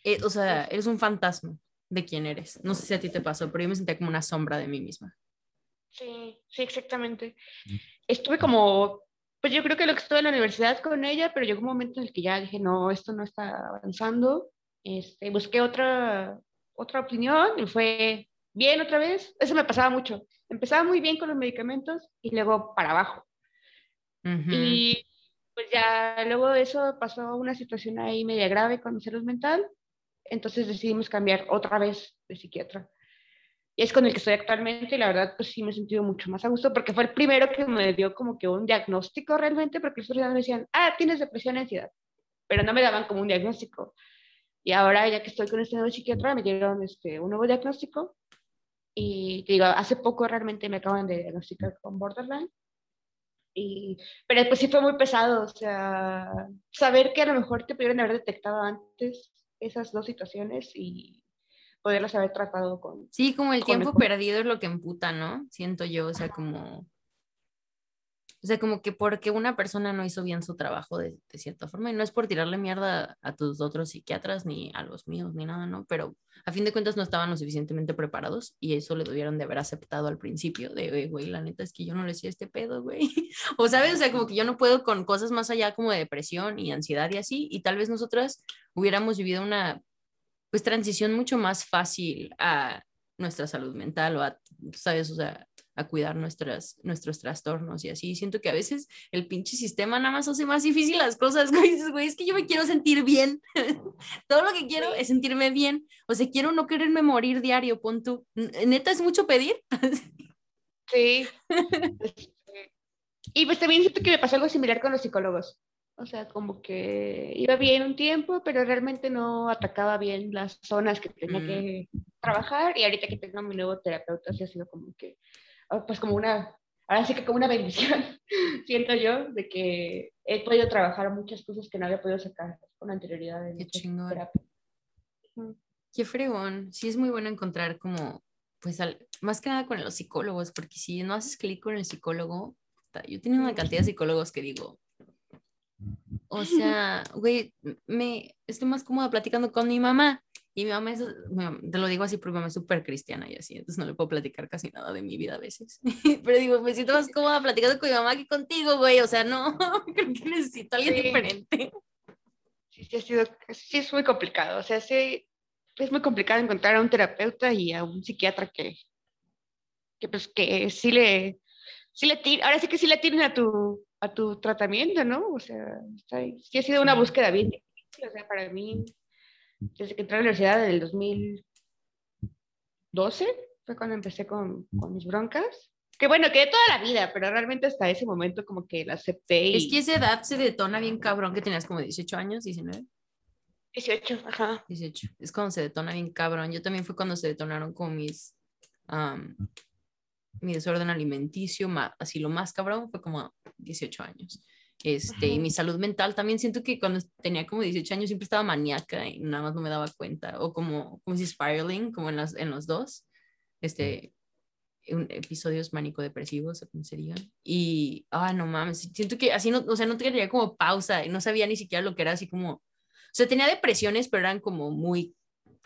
Eh, o sea, eres un fantasma de quién eres. No sé si a ti te pasó, pero yo me sentía como una sombra de mí misma. Sí, sí, exactamente. Estuve como, pues yo creo que lo que estuve en la universidad con ella, pero llegó un momento en el que ya dije, no, esto no está avanzando. Este, busqué otra, otra opinión y fue bien otra vez. Eso me pasaba mucho. Empezaba muy bien con los medicamentos y luego para abajo. Y pues ya luego de eso pasó una situación ahí media grave con mi salud mental entonces decidimos cambiar otra vez de psiquiatra. Y es con el que estoy actualmente y la verdad pues sí me he sentido mucho más a gusto porque fue el primero que me dio como que un diagnóstico realmente porque los otros me decían, ah, tienes depresión y ansiedad, pero no me daban como un diagnóstico. Y ahora ya que estoy con este nuevo psiquiatra me dieron este, un nuevo diagnóstico y te digo, hace poco realmente me acaban de diagnosticar con borderline. Y, pero pues sí fue muy pesado, o sea, saber que a lo mejor te pudieron haber detectado antes esas dos situaciones y poderlas haber tratado con... Sí, como el tiempo perdido es lo que emputa, ¿no? Siento yo, o sea, como... O sea, como que porque una persona no hizo bien su trabajo de, de, cierta forma, y no es por tirarle mierda a tus otros psiquiatras, ni a los míos, ni nada, ¿no? Pero a fin de cuentas no estaban lo suficientemente preparados y eso le debieron de haber aceptado al principio, de, güey, la neta es que yo no le decía este pedo, güey. o sabes, o sea, como que yo no puedo con cosas más allá como de depresión y ansiedad y así, y tal vez nosotras hubiéramos vivido una, pues, transición mucho más fácil a nuestra salud mental o a, ¿sabes? O sea, a cuidar nuestras, nuestros trastornos y así. Siento que a veces el pinche sistema nada más hace más difícil las cosas, güey. güey, es que yo me quiero sentir bien. Todo lo que quiero es sentirme bien. O sea, quiero no quererme morir diario, pon tú. ¿Neta es mucho pedir? sí. y pues también siento que me pasó algo similar con los psicólogos. O sea, como que iba bien un tiempo, pero realmente no atacaba bien las zonas que tenía que mm. trabajar. Y ahorita que tengo a mi nuevo terapeuta, sí ha sido como que pues como una, ahora sí que como una bendición, siento yo, de que he podido trabajar muchas cosas que no había podido sacar con anterioridad en Qué chingón. Terapia. Qué fregón. Sí es muy bueno encontrar como, pues, más que nada con los psicólogos, porque si no haces clic con el psicólogo, yo tengo una cantidad de psicólogos que digo, o sea, güey, me estoy más cómoda platicando con mi mamá y mi mamá es, te lo digo así porque mi mamá es súper cristiana y así, entonces no le puedo platicar casi nada de mi vida a veces. Pero digo, me siento más cómoda platicando con mi mamá que contigo, güey. O sea, no, creo que necesito a alguien diferente. Sí, sí, ha sido, sí es muy complicado. O sea, sí, es muy complicado encontrar a un terapeuta y a un psiquiatra que, que pues, que sí le, sí le tiren, ahora sí que sí le tienen a tu, a tu tratamiento, ¿no? O sea, sí ha sido una búsqueda bien difícil. O sea, para mí desde que entré a la universidad en el 2012, fue cuando empecé con, con, mis broncas. Que bueno, que de toda la vida, pero realmente hasta ese momento como que la acepté. Y... Es que esa edad se detona bien cabrón, que tenías como 18 años, 19. 18, ajá. 18. Es cuando se detona bien cabrón. Yo también fue cuando se detonaron con mis... mi desorden alimenticio, así lo más cabrón, fue como 18 años. Este, y mi salud mental también siento que cuando tenía como 18 años siempre estaba maníaca y nada más no me daba cuenta, o como, como si spiraling, como en, las, en los dos, este, episodios mánico-depresivos, como serían. Y, ah, no mames, siento que así no, o sea, no tenía como pausa y no sabía ni siquiera lo que era así como, o sea, tenía depresiones, pero eran como muy,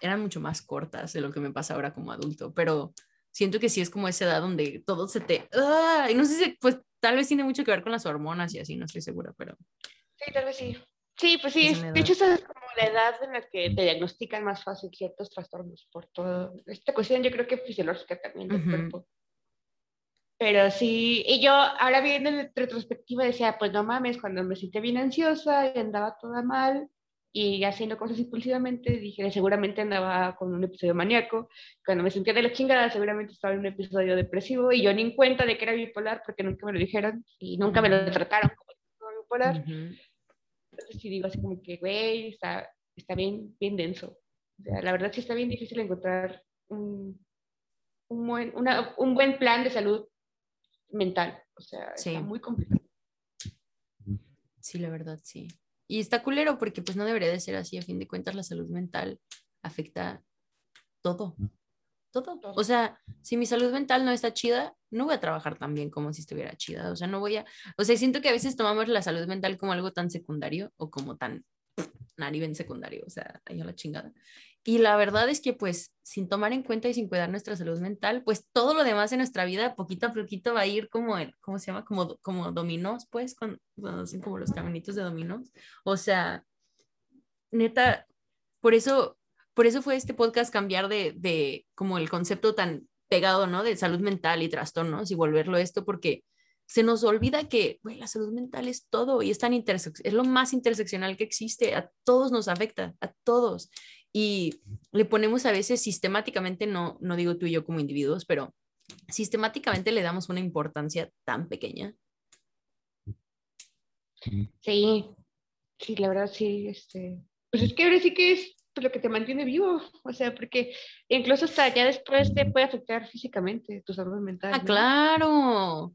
eran mucho más cortas de lo que me pasa ahora como adulto, pero siento que sí es como esa edad donde todo se te, ah, y no sé si, pues Tal vez tiene mucho que ver con las hormonas y así, no estoy segura, pero... Sí, tal vez sí. Sí, pues sí, de hecho esa es como la edad en la que te diagnostican más fácil ciertos trastornos por todo. Esta cuestión yo creo que fisiológica también del cuerpo. Pero sí, y yo ahora viendo en retrospectiva decía, pues no mames, cuando me sentí bien ansiosa y andaba toda mal, y haciendo cosas impulsivamente, dije, seguramente andaba con un episodio maníaco, cuando me sentía de la chingada, seguramente estaba en un episodio depresivo, y yo ni en cuenta de que era bipolar, porque nunca me lo dijeron, y nunca me lo trataron como bipolar. Entonces sí digo así como que, güey, está, está bien, bien denso. O sea, la verdad sí está bien difícil encontrar un, un, buen, una, un buen plan de salud mental. O sea, está muy complicado. Sí, la verdad, sí. Y está culero porque pues no debería de ser así. A fin de cuentas, la salud mental afecta todo. Todo. O sea, si mi salud mental no está chida, no voy a trabajar tan bien como si estuviera chida. O sea, no voy a... O sea, siento que a veces tomamos la salud mental como algo tan secundario o como tan en secundario. O sea, ahí a la chingada. Y la verdad es que pues sin tomar en cuenta y sin cuidar nuestra salud mental, pues todo lo demás en nuestra vida poquito a poquito va a ir como, el, ¿cómo se llama? Como, como dominós, pues, cuando, hacen como los caminitos de dominós. O sea, neta, por eso, por eso fue este podcast cambiar de, de como el concepto tan pegado, ¿no? De salud mental y trastornos y volverlo esto porque se nos olvida que la salud mental es todo y es tan es lo más interseccional que existe, a todos nos afecta, a todos y le ponemos a veces sistemáticamente, no, no digo tú y yo como individuos, pero sistemáticamente le damos una importancia tan pequeña. Sí, sí, la verdad sí, este, pues es que ahora sí que es lo que te mantiene vivo, o sea, porque incluso hasta ya después te puede afectar físicamente tu salud mental. Ah, claro,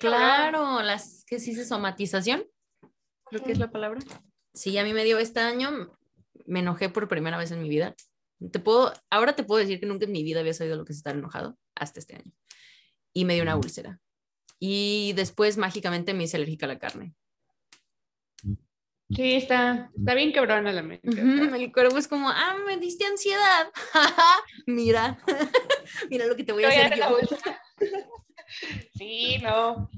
claro, las que se dice somatización, creo que es la palabra. Sí, a mí me dio este año, me enojé por primera vez en mi vida. Te puedo, ahora te puedo decir que nunca en mi vida había sabido lo que es estar enojado, hasta este año. Y me dio una úlcera. Y después mágicamente me hice alérgica a la carne. Sí, está, está bien cabrona la mente. el cuerpo es como, ah, me diste ansiedad. Mira, mira lo que te voy a hacer yo. sí, no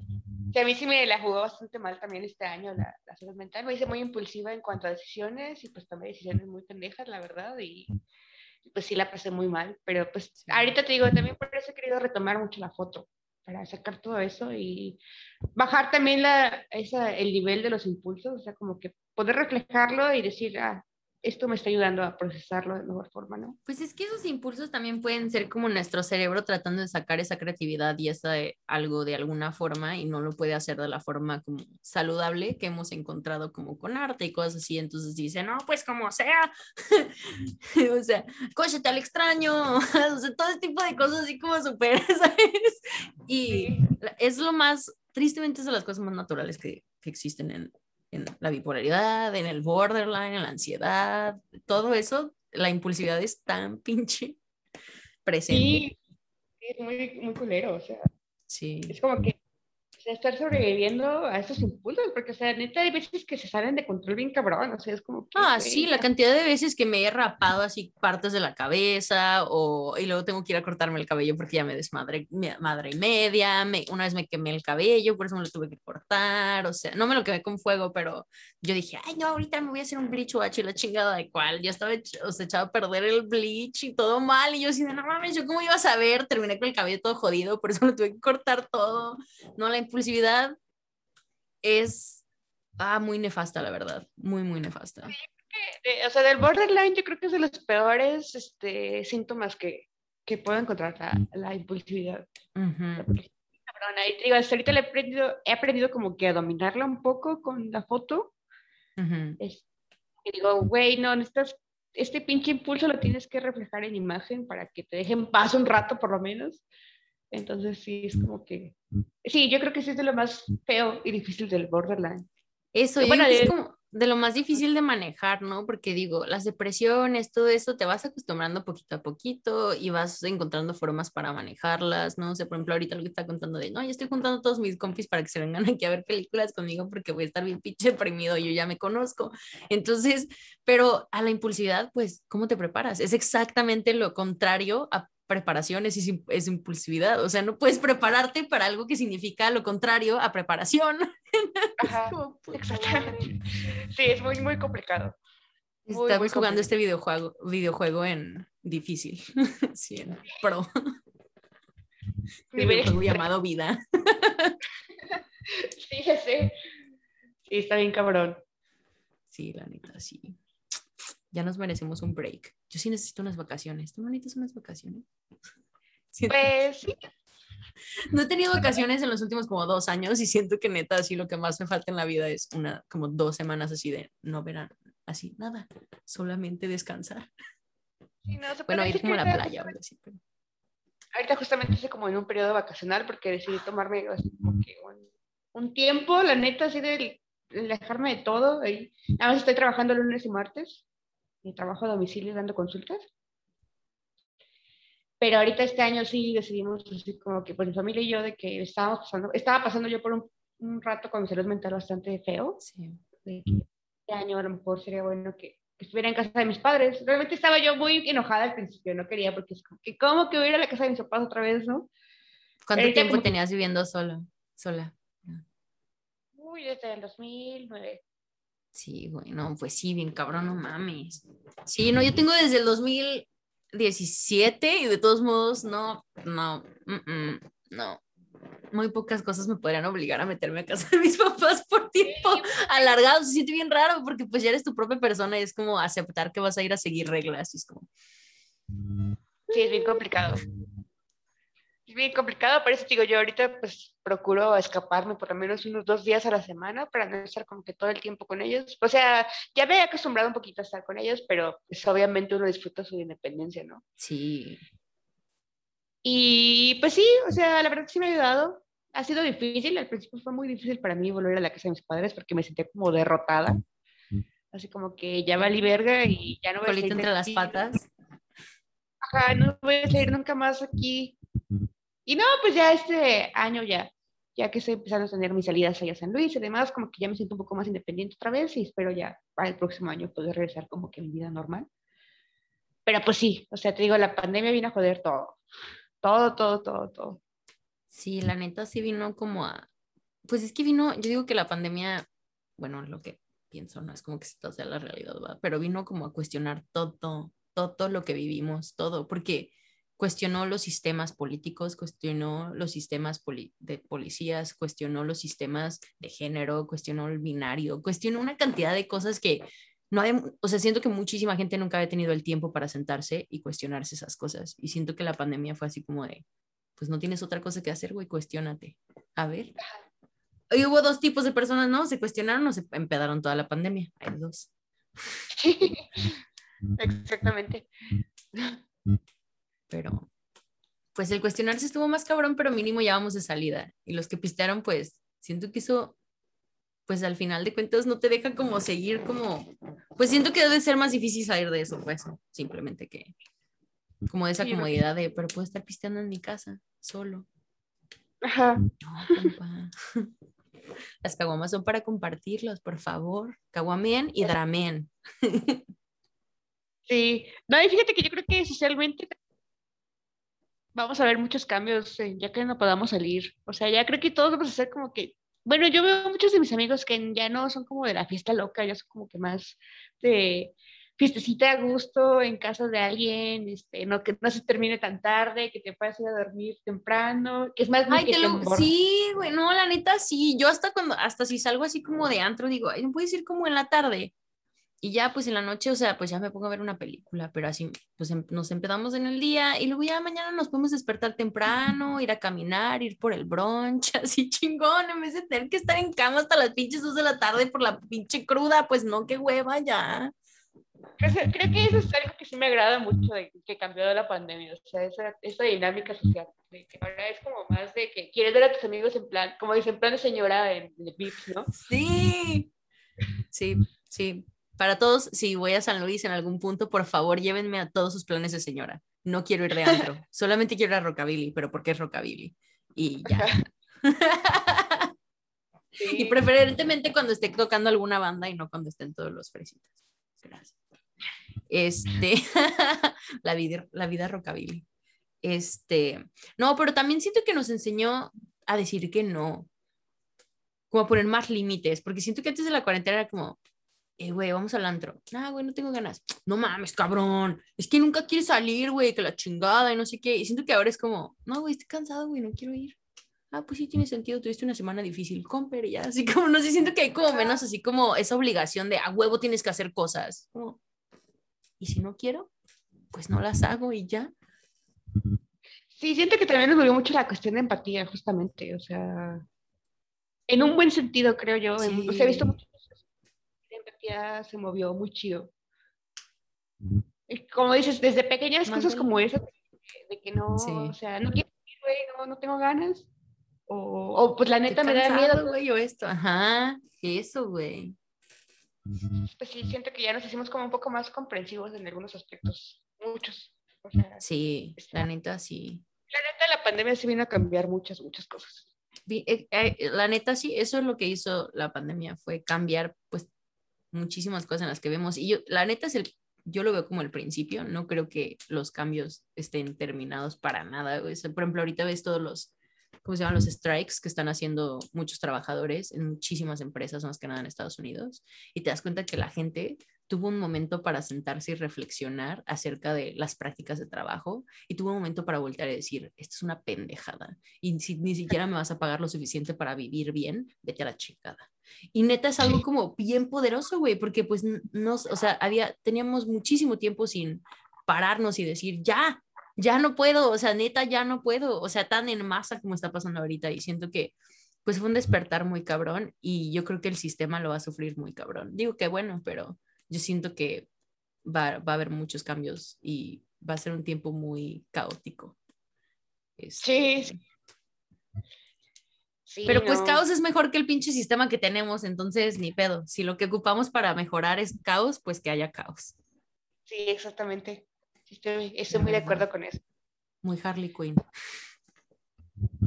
que a mí sí me la jugó bastante mal también este año la, la, salud mental. Me hice muy impulsiva en cuanto a decisiones y pues tomé decisiones muy pendejas, la verdad, y, pues sí la pasé muy mal. Pero pues ahorita te digo, también por eso he querido retomar mucho la foto, para sacar todo eso y bajar también la, esa, el nivel de los impulsos, o sea, como que poder reflejarlo y decir, ah, esto me está ayudando a procesarlo de mejor forma, ¿no? Pues es que esos impulsos también pueden ser como nuestro cerebro tratando de sacar esa creatividad y esa algo de alguna forma y no lo puede hacer de la forma como saludable que hemos encontrado como con arte y cosas así. Entonces dice, no, pues como sea, o sea, cóchete al extraño, o sea, todo este tipo de cosas así como súper, ¿sabes? Y es lo más, tristemente es de las cosas más naturales que, que existen en, en la bipolaridad, en el borderline, en la ansiedad, todo eso, la impulsividad es tan pinche presente. Sí, es muy, muy culero, o sea. Sí. Es como que estar sobreviviendo a esos impulsos, porque, o sea, neta, hay veces que se salen de control bien cabrón, o sea, es como... ah, sí, la cantidad de veces que me he rapado así partes de la cabeza, o, y luego tengo que ir a cortarme el cabello porque ya me desmadré madre y media, me, una vez me quemé el cabello, por eso me lo tuve que cortar, o sea, no me lo quemé con fuego, pero yo dije, ay, no, ahorita me voy a hacer un bleach o y la chingada de cuál, ya estaba o sea, echado a perder el bleach y todo mal, y yo así de, no mames, yo cómo iba a saber, terminé con el cabello todo jodido, por eso lo tuve que cortar todo, no, la impulsividad es ah, muy nefasta, la verdad, muy, muy nefasta. o sea, del borderline yo creo que es de los peores este, síntomas que, que puedo encontrar la, la impulsividad. digo, hasta ahorita he aprendido, he aprendido como que a dominarla un poco con la foto. y digo, güey, no, necesitas, este pinche impulso lo tienes que reflejar en imagen para que te dejen paz un rato por lo menos. Entonces sí, es como que... Sí, yo creo que sí es de lo más feo y difícil del borderline. Eso, es como de lo más difícil de manejar, ¿no? Porque digo, las depresiones, todo eso, te vas acostumbrando poquito a poquito y vas encontrando formas para manejarlas, ¿no? O sea, por ejemplo, ahorita lo que está contando de, no, ya estoy juntando a todos mis compis para que se vengan aquí a ver películas conmigo porque voy a estar bien pinche deprimido, yo ya me conozco. Entonces, pero a la impulsividad, pues, ¿cómo te preparas? Es exactamente lo contrario a preparación es, es, impulsividad, o sea, no puedes prepararte para algo que significa lo contrario a preparación. exactamente. Sí, es muy, muy complicado. Estamos jugando este videojuego, videojuego en difícil, sí, en pro. videojuego llamado vida. sí, ya sé. Sí, está bien cabrón. Sí, la neta, sí. Ya nos merecemos un break. Yo sí necesito unas vacaciones. ¿Tú necesitas unas vacaciones? Pues sí. No he tenido vacaciones en los últimos como dos años y siento que neta así lo que más me falta en la vida es una como dos semanas así de no verán así nada, solamente descansar. bueno, ir como a la playa o algo así. Pero... Ahorita justamente estoy como en un periodo vacacional porque decidí tomarme como que un, tiempo, la neta, así de alejarme de todo. Ahí. Nada más estoy trabajando lunes y martes y trabajo a domicilio dando consultas. Pero ahorita este año sí decidimos, así como que pues mi familia y yo, de que estábamos pasando, estaba pasando yo por un, un rato con salud mental bastante feo. Sí. este año a lo mejor sería bueno que, estuviera en casa de mis padres. Realmente estaba yo muy enojada al principio, no quería, porque es como que, ¿cómo que voy a ir a la casa de mis papás otra vez, no? ¿Cuánto tiempo tenías viviendo solo, sola? Uy, desde el 2009. Sí, bueno, pues sí, bien cabrón, no mames. Sí, no, yo tengo desde el 2017 y de todos modos, no, no, no. Muy pocas cosas me podrían obligar a meterme a casa de mis papás por tiempo alargado. Se siente bien raro porque pues ya eres tu propia persona y es como aceptar que vas a ir a seguir reglas. Y es como... Sí, es bien complicado es bien complicado, por eso digo yo ahorita pues procuro escaparme por lo menos unos dos días a la semana para no estar como que todo el tiempo con ellos. O sea, ya me he acostumbrado un poquito a estar con ellos, pero pues obviamente uno disfruta su independencia, ¿no? Sí. Y pues sí, o sea, la verdad sí me ha ayudado. Ha sido difícil, al principio fue muy difícil para mí volver a la casa de mis padres porque me sentía como derrotada. Así como que ya valí verga y ya no voy a salir entre las patas. Ajá, no voy a salir nunca más aquí y no, pues ya este año ya, ya que estoy empezando a tener mis salidas allá a San Luis y demás, como que ya me siento un poco más independiente otra vez y espero ya para el próximo año poder regresar como que a mi vida normal. Pero pues sí, o sea, te digo, la pandemia vino a joder todo. Todo, todo, todo, todo. Sí, la neta sí vino como a... Pues es que vino, yo digo que la pandemia, bueno, lo que pienso, no es como que esto sea la realidad, ¿verdad? pero vino como a cuestionar todo, todo lo que vivimos, todo, porque cuestionó los sistemas políticos, cuestionó los sistemas de policías, cuestionó los sistemas de género, cuestionó el binario, cuestionó una cantidad de cosas que no hay, o sea, siento que muchísima gente nunca había tenido el tiempo para sentarse y cuestionarse esas cosas. Y siento que la pandemia fue así como de, pues no tienes otra cosa que hacer, güey, cuestionate. A ver. Y hubo dos tipos de personas, ¿no? Se cuestionaron o se empedaron toda la pandemia. Hay dos. Exactamente pero pues el cuestionarse estuvo más cabrón, pero mínimo ya vamos de salida. Y los que pistearon, pues siento que eso, pues al final de cuentas no te deja como seguir como, pues siento que debe ser más difícil salir de eso, pues simplemente que, como de esa comodidad de, pero puedo estar pisteando en mi casa, solo. Ajá. No, compa. Las caguamas son para compartirlos, por favor. Caguamen y dramen. Sí, no, y fíjate que yo creo que socialmente vamos a ver muchos cambios ya que no podamos salir. O sea, ya creo que todos vamos a ser como que, bueno, yo veo muchos de mis amigos que ya no son como de la fiesta loca, ya son como que más de fiestecita a gusto en casa de alguien, este, no que no se termine tan tarde, que te puedas ir a dormir temprano, que es más Ay, que sí, güey, no, la neta sí, yo hasta cuando hasta si salgo así como de antro digo, Ay, no puedes ir como en la tarde. Y ya pues en la noche, o sea, pues ya me pongo a ver una película, pero así pues em, nos empezamos en el día y luego ya mañana nos podemos despertar temprano, ir a caminar, ir por el brunch, así chingón, en vez de tener que estar en cama hasta las pinches dos de la tarde por la pinche cruda, pues no, qué hueva ya. Creo que eso es algo que sí me agrada mucho de que cambió de la pandemia, o sea, esa, esa dinámica social, de que ahora es como más de que quieres ver a tus amigos en plan, como dicen, plan de señora en el VIPs, ¿no? Sí, sí, sí, para todos, si voy a San Luis en algún punto, por favor, llévenme a todos sus planes de señora. No quiero ir de antro, solamente quiero ir a Rockabilly, pero ¿por qué es Rockabilly? Y ya. Y preferentemente cuando esté tocando alguna banda y no cuando estén todos los fresitas. Gracias. Este, la vida, la vida rockabilly. Este, no, pero también siento que nos enseñó a decir que no, como a poner más límites, porque siento que antes de la cuarentena era como, eh, güey, vamos al antro. Ah, güey, no tengo ganas. No mames, cabrón. Es que nunca quieres salir, güey, que la chingada y no sé qué. Y siento que ahora es como, no, güey, estoy cansado, güey, no quiero ir. Ah, pues sí, tiene sentido, tuviste una semana difícil, compre ya. Así como, no sé, siento que hay como menos así como esa obligación de a huevo tienes que hacer cosas. y si no quiero, pues no las hago y ya. Sí, siento que también nos volvió mucho la cuestión de empatía, justamente, o sea, en un buen sentido, creo yo. Sí. O sea, he visto mucho se movió muy chido. Como dices, desde pequeñas cosas como esas, de que no, o sea, no quiero güey, no, no tengo ganas. O, o pues la neta me da miedo. güey, o esto, ajá, eso, güey. Pues sí, siento que ya nos hicimos como un poco más comprensivos en algunos aspectos, muchos. sí, la neta sí. La neta la pandemia sí vino a cambiar muchas, muchas cosas. Eh, eh, la neta sí, eso es lo que hizo la pandemia, fue cambiar pues muchísimas cosas en las que vemos. Y yo, la neta es el, yo lo veo como el principio, no creo que los cambios estén terminados para nada. por ejemplo, ahorita ves todos los, ¿cómo se llaman? Los strikes que están haciendo muchos trabajadores en muchísimas empresas, más que nada en Estados Unidos, y te das cuenta que la gente tuvo un momento para sentarse y reflexionar acerca de las prácticas de trabajo y tuvo un momento para voltear y decir, esto es una pendejada y si ni siquiera me vas a pagar lo suficiente para vivir bien, vete a la chingada. Y neta es algo como bien poderoso, güey, porque pues nos, o sea, había, teníamos muchísimo tiempo sin pararnos y decir, ya, ya no puedo, o sea, neta, ya no puedo, o sea, tan en masa como está pasando ahorita y siento que pues fue un despertar muy cabrón y yo creo que el sistema lo va a sufrir muy cabrón. Digo que bueno, pero yo siento que va, va, a haber muchos cambios y va a ser un tiempo muy caótico. sí. Este, sí. Pero pues caos es mejor que el pinche sistema que tenemos, entonces ni pedo. Si lo que ocupamos para mejorar es caos, pues que haya caos. Sí, exactamente. Estoy, estoy muy de acuerdo con eso. Muy Harley Quinn.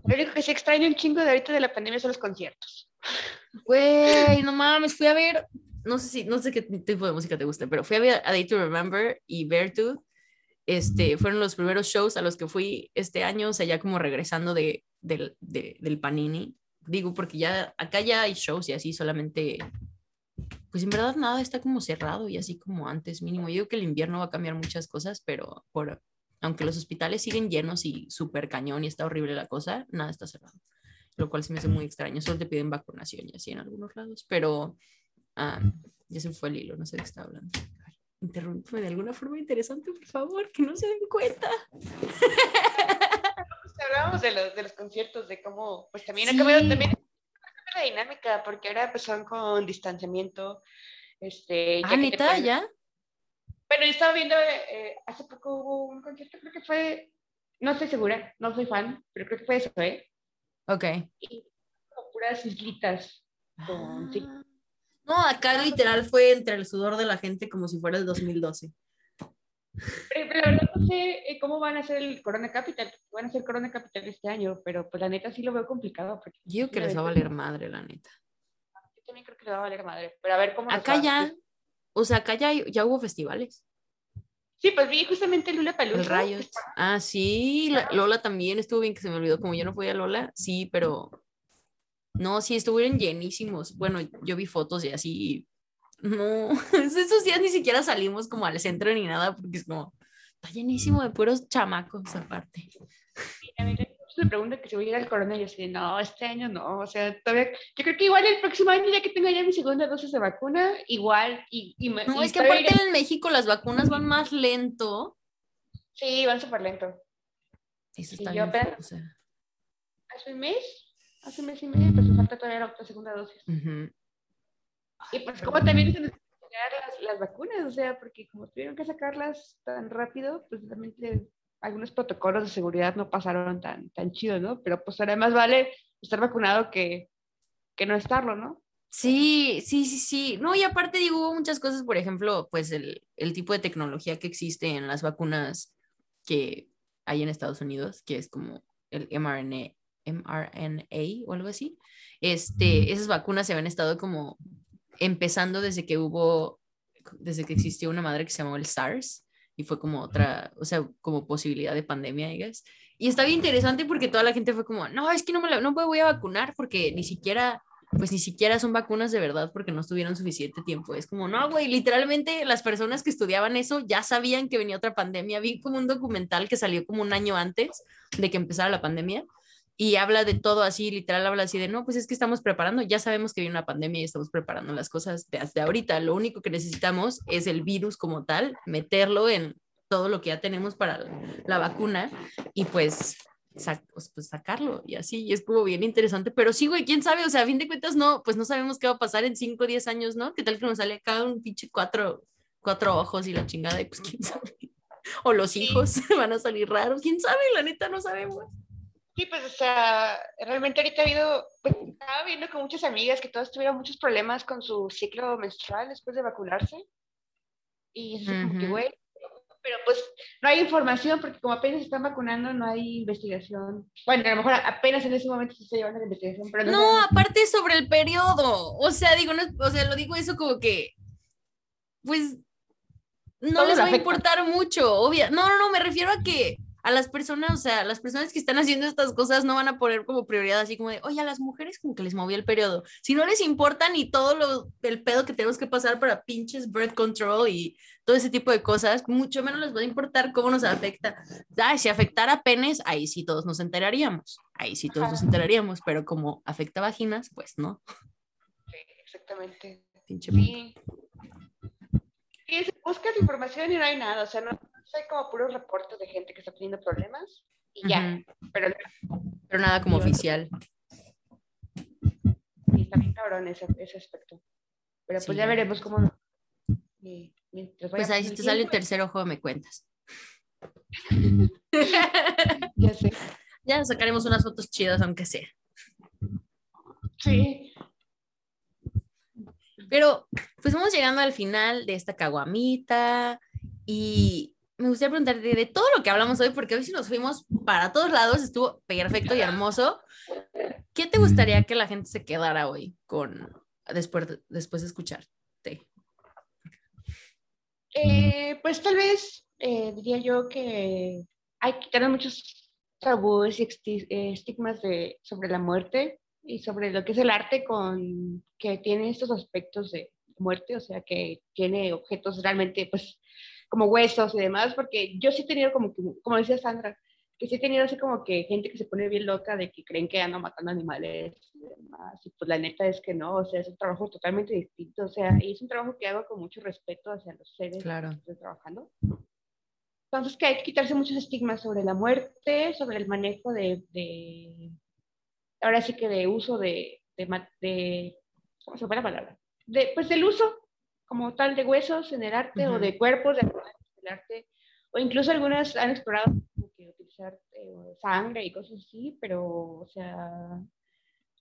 Lo único que se extraña un chingo de ahorita de la pandemia son los conciertos. Güey, no mames, fui a ver no sé si, no sé qué tipo de música te gusta, pero fui a ver a Day to Remember y Beartooth. Este, fueron los primeros shows a los que fui este año, o sea, ya como regresando de, del Panini. Digo, porque ya acá ya hay shows y así solamente, pues en verdad nada está como cerrado y así como antes mínimo. Yo digo que el invierno va a cambiar muchas cosas, pero por, aunque los hospitales siguen llenos y súper cañón y está horrible la cosa, nada está cerrado. Lo cual se me hace muy extraño. Solo te piden vacunación y así en algunos lados, pero Ah, ya se fue el hilo, no sé de qué está hablando. Interrúmpeme de alguna forma interesante, por favor, que no se den cuenta. Hablábamos de los, de los conciertos, de cómo, pues también ha cambiado también la dinámica, porque ahora pues son con distanciamiento. Este, ah, neta, ya. Bueno, yo estaba viendo, eh, hace poco hubo un concierto, creo que fue, no estoy segura, no soy fan, pero creo que fue eso, ¿eh? Ok. Y como puras islitas con ah. No, acá literal fue entre el sudor de la gente como si fuera el 2012. Pero, la verdad no sé eh, cómo van a hacer el Corona Capital. Van a hacer Corona Capital este año, pero pues la neta sí lo veo complicado. Porque yo creo que les va a valer madre, la neta. Yo también creo que les va a valer madre. Pero a ver cómo. Acá ya, o sea, acá ya, ya hubo festivales. Sí, pues vi justamente Lula Palusa. El Rayo. Ah, sí, Lola también estuvo bien que se me olvidó, como yo no fui a Lola, sí, pero no, sí, estuvieron llenísimos. Bueno, yo vi fotos y así. No, esos días ni siquiera salimos como al centro ni nada, porque es como, está llenísimo de puros chamacos aparte. A mí me pregunta que si voy a ir al corona y yo así, no, este año no, o sea, todavía, yo creo que igual el próximo año ya que tenga ya mi segunda dosis de vacuna, igual, y, y No, es que aparte en México las vacunas van más lento. Sí, van súper lento. Eso está bien, o sea. Hace un mes hace mes y medio, pues me falta todavía la segunda dosis. Y pues como también se necesitan las, las, vacunas, o sea, porque como tuvieron que sacarlas tan rápido, pues realmente algunos protocolos de seguridad no pasaron tan, tan chido, ¿no? Pero pues además vale estar vacunado que, que no estarlo, ¿no? Sí, sí, sí, sí. No, y aparte digo, hubo muchas cosas, por ejemplo, pues el, el tipo de tecnología que existe en las vacunas que hay en Estados Unidos, que es como el mRNA, mRNA o algo así. Este, esas vacunas se habían estado como empezando desde que hubo, desde que existió una madre que se llamó el SARS y fue como otra, o sea, como posibilidad de pandemia, digas. Y está bien interesante porque toda la gente fue como, no, es que no me, la, no me voy a vacunar porque ni siquiera, pues ni siquiera son vacunas de verdad porque no estuvieron suficiente tiempo. Es como, no, güey, literalmente las personas que estudiaban eso ya sabían que venía otra pandemia. Vi como un documental que salió como un año antes de que empezara la pandemia y habla de todo así, literal habla así de, no, pues es que estamos preparando, ya sabemos que viene una pandemia y estamos preparando las cosas desde ahorita, lo único que necesitamos es el virus como tal, meterlo en todo lo que ya tenemos para la vacuna y pues, pues, pues, sacarlo y así, y es como bien interesante, pero sí, güey, quién sabe, o sea, a fin de cuentas no, pues no sabemos qué va a pasar en 5 o 10 años, ¿no? ¿Qué tal que nos sale acá un pinche cuatro, cuatro ojos y la chingada y pues quién sabe? O los hijos van a salir raros, quién sabe, la neta no sabemos. Sí, pues, o sea, realmente ahorita ha habido, pues, estaba viendo con muchas amigas que todas tuvieron muchos problemas con su ciclo menstrual después de vacunarse. Y es como que, güey, pero pues no hay información porque como apenas se están vacunando no hay investigación. Bueno, a lo mejor apenas en ese momento se está llevando la investigación, pero no. No, aparte sobre el periodo. O sea, digo, no, o sea, lo digo eso como que, pues, no les va a importar mucho, obvio. No, no, no, me refiero a que a las personas, o sea, las personas que están haciendo estas cosas no van a poner como prioridad así como de, oye, a las mujeres como que les movió el periodo. Si no les importa ni todo lo, el pedo que tenemos que pasar para pinches birth control y todo ese tipo de cosas, mucho menos les va a importar cómo nos afecta. Ay, si afectara penes, ahí sí todos nos enteraríamos. Ahí sí todos nos enteraríamos, pero como afecta vaginas, pues no. Sí, exactamente. Pinche sí. Y buscas información y no hay nada, o sea, no, hay como puros reportes de gente que está teniendo problemas y ya, pero, pero nada como oficial. Sí, está bien cabrón ese, ese aspecto. Pero pues ya veremos cómo... pues ahí si te sale el tercer ojo me cuentas. ya sé. Ya sacaremos unas fotos chidas aunque sea. Sí. Pero pues vamos llegando al final de esta caguamita y me gustaría preguntarte de todo lo que hablamos hoy, porque hoy sí nos fuimos para todos lados, estuvo perfecto y hermoso. ¿Qué te gustaría que la gente se quedara hoy con después de, después de escucharte? Eh, pues tal vez eh, diría yo que hay que quitar muchos tabúes y eh, estigmas de, sobre la muerte y sobre lo que es el arte con que tiene estos aspectos de muerte, o sea, que tiene objetos realmente, pues, como huesos y demás, porque yo sí he tenido como, como decía Sandra, que sí he tenido así como que gente que se pone bien loca de que creen que ando matando animales y demás, y pues la neta es que no, o sea, es un trabajo totalmente distinto, o sea, y es un trabajo que hago con mucho respeto hacia los seres claro. que estoy trabajando. Entonces, que hay que quitarse muchos estigmas sobre la muerte, sobre el manejo de, de ahora sí que de uso de, de, de ¿cómo se llama la palabra? De, pues del uso como tal de huesos en el arte o de cuerpos en el arte, o incluso algunas han explorado utilizar eh, sangre y cosas así, pero, o sea,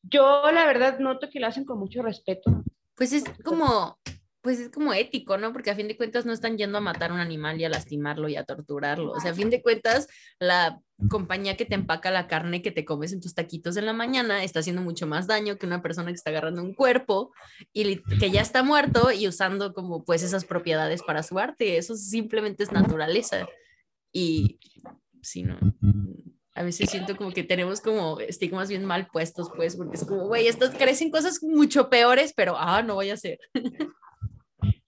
yo la verdad noto que lo hacen con mucho respeto. Pues es como, pues es como ético, ¿no? Porque a fin de cuentas no están yendo a matar a un animal y a lastimarlo y a torturarlo. O sea, a fin de cuentas, la compañía que te empaca la carne que te comes en tus taquitos en la mañana está haciendo mucho más daño que una persona que está agarrando un cuerpo y que ya está muerto y usando como pues esas propiedades para su arte. Eso simplemente es naturaleza. Y si no, a veces siento como que tenemos como estigmas bien mal puestos, pues, porque es como, güey, estas crecen cosas mucho peores, pero, ah, no voy a hacer.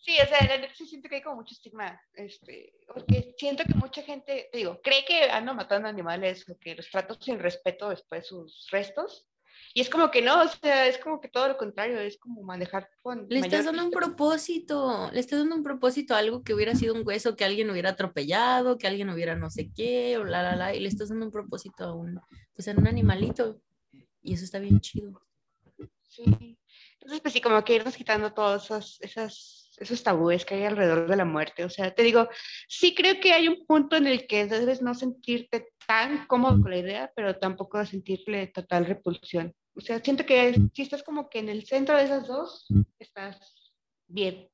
Sí, o sea, la sí siento que hay como mucho estigma, este, porque siento que mucha gente, digo, cree que ando matando animales o que los trato sin respeto después sus restos. Y es como que no, o sea, es como que todo lo contrario, es como manejar con... Le estás dando un propósito, le estás dando un propósito a algo que hubiera sido un hueso que alguien hubiera atropellado, que alguien hubiera no sé qué, o la, la, la, y le estás dando un propósito a un, pues a un animalito. Y eso está bien chido. Sí. Entonces, pues sí, como que irnos quitando todas esas, esas esos tabúes que hay alrededor de la muerte. O sea, te digo, sí creo que hay un punto en el que debes no sentirte tan cómodo con la idea, pero tampoco sentirle total repulsión. O sea, siento que si estás como que en el centro de esas dos, estás bien.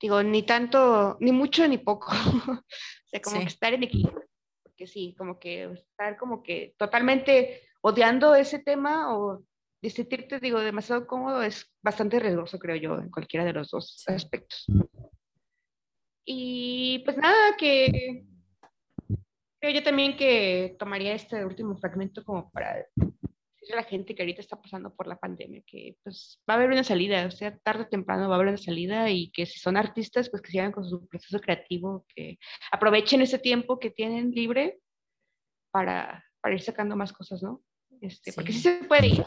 Digo, ni tanto, ni mucho ni poco. o sea, como que estar en equilibrio. Porque sí, como que estar como que totalmente odiando ese tema o y sentirte, digo, demasiado cómodo es bastante riesgoso, creo yo, en cualquiera de los dos aspectos. Y pues nada, que creo yo también que tomaría este último fragmento como para decirle a la gente que ahorita está pasando por la pandemia que pues va a haber una salida, o sea, tarde o temprano va a haber una salida y que si son artistas, pues que sigan con su proceso creativo, que aprovechen ese tiempo que tienen libre para, para ir sacando más cosas, ¿no? Este, Porque sí se puede ir,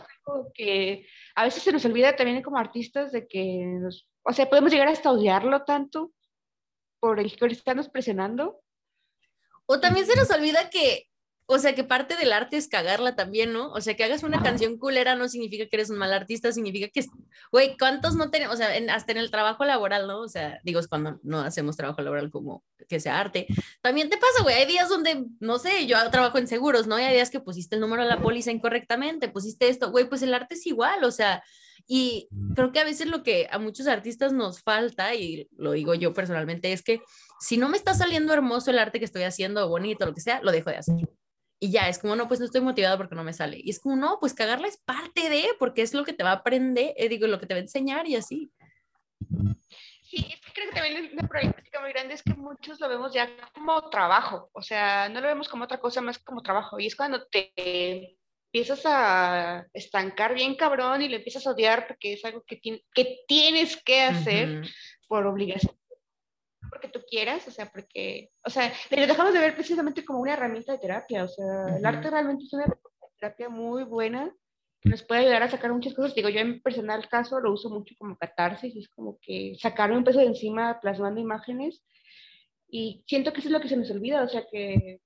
que a veces se nos olvida también como artistas de que, nos, o sea, podemos llegar hasta odiarlo tanto por el que estamos presionando. O también se nos olvida que o sea, que parte del arte es cagarla también, ¿no? O sea, que hagas una canción culera no significa que eres un mal artista, significa que, güey, ¿cuántos no tenemos? O sea, hasta en el trabajo laboral, ¿no? O sea, digo, es cuando no hacemos trabajo laboral como que sea arte. También te pasa, güey, hay días donde, no sé, yo trabajo en seguros, ¿no? Y hay días que pusiste el número de la póliza incorrectamente, pusiste esto, güey, pues el arte es igual, o sea, y creo que a veces lo que a muchos artistas nos falta, y lo digo yo personalmente, es que si no me está saliendo hermoso el arte que estoy haciendo, bonito, lo que sea, lo dejo de hacer y ya es como, no, pues no estoy motivada porque no me sale. Y es como, no, pues cagarla es parte de, porque es lo que te va a aprender, eh, digo, lo que te va a enseñar y así. Sí, es que creo que también una problemática muy grande es que muchos lo vemos ya como trabajo, o sea, no lo vemos como otra cosa más como trabajo. Y es cuando te empiezas a estancar bien cabrón y lo empiezas a odiar porque es algo que, que tienes que hacer por obligación porque tú quieras, o sea, porque, o sea, lo dejamos de ver precisamente como una herramienta de terapia, o sea, el arte realmente es una terapia muy buena que nos puede ayudar a sacar muchas cosas. Digo, yo en personal caso lo uso mucho como catarsis, es como que sacarme un peso de encima plasmando imágenes y siento que eso es lo que se nos olvida, o sea, que,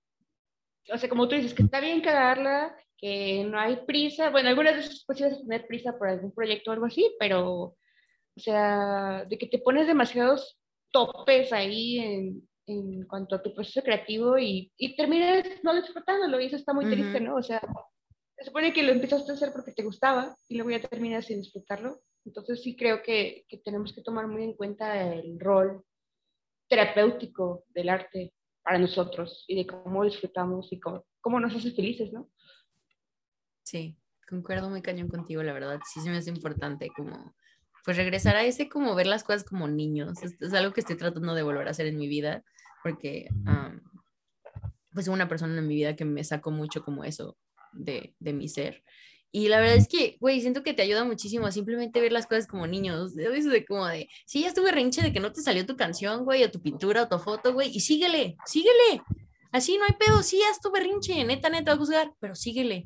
o sea, como tú dices, que está bien cagarla, que no hay prisa, bueno, algunas veces pues ibas a tener prisa por algún proyecto o algo así, pero, o sea, de que te pones demasiados topes ahí en, en cuanto a tu proceso creativo y, y terminas no disfrutándolo y eso está muy triste, ¿no? O sea, se supone que lo empezaste a hacer porque te gustaba y luego ya terminas sin disfrutarlo. Entonces sí creo que, que tenemos que tomar muy en cuenta el rol terapéutico del arte para nosotros y de cómo disfrutamos y cómo, cómo nos hace felices, ¿no? Sí, concuerdo muy cañón contigo, la verdad. Sí se me hace importante como pues regresar a ese como ver las cosas como niños. Es, es algo que estoy tratando de volver a hacer en mi vida, porque pues una persona en mi vida que me sacó mucho como eso de, de mi ser. Y la verdad es que, güey, siento que te ayuda muchísimo a simplemente ver las cosas como niños. Eso de como de, sí, ya estuve rinche de que no te salió tu canción, güey, o tu pintura, o tu foto, güey, y síguele, síguele. Así no hay pedo, sí, ya estuve rinche, neta, neta, a juzgar, pero síguele.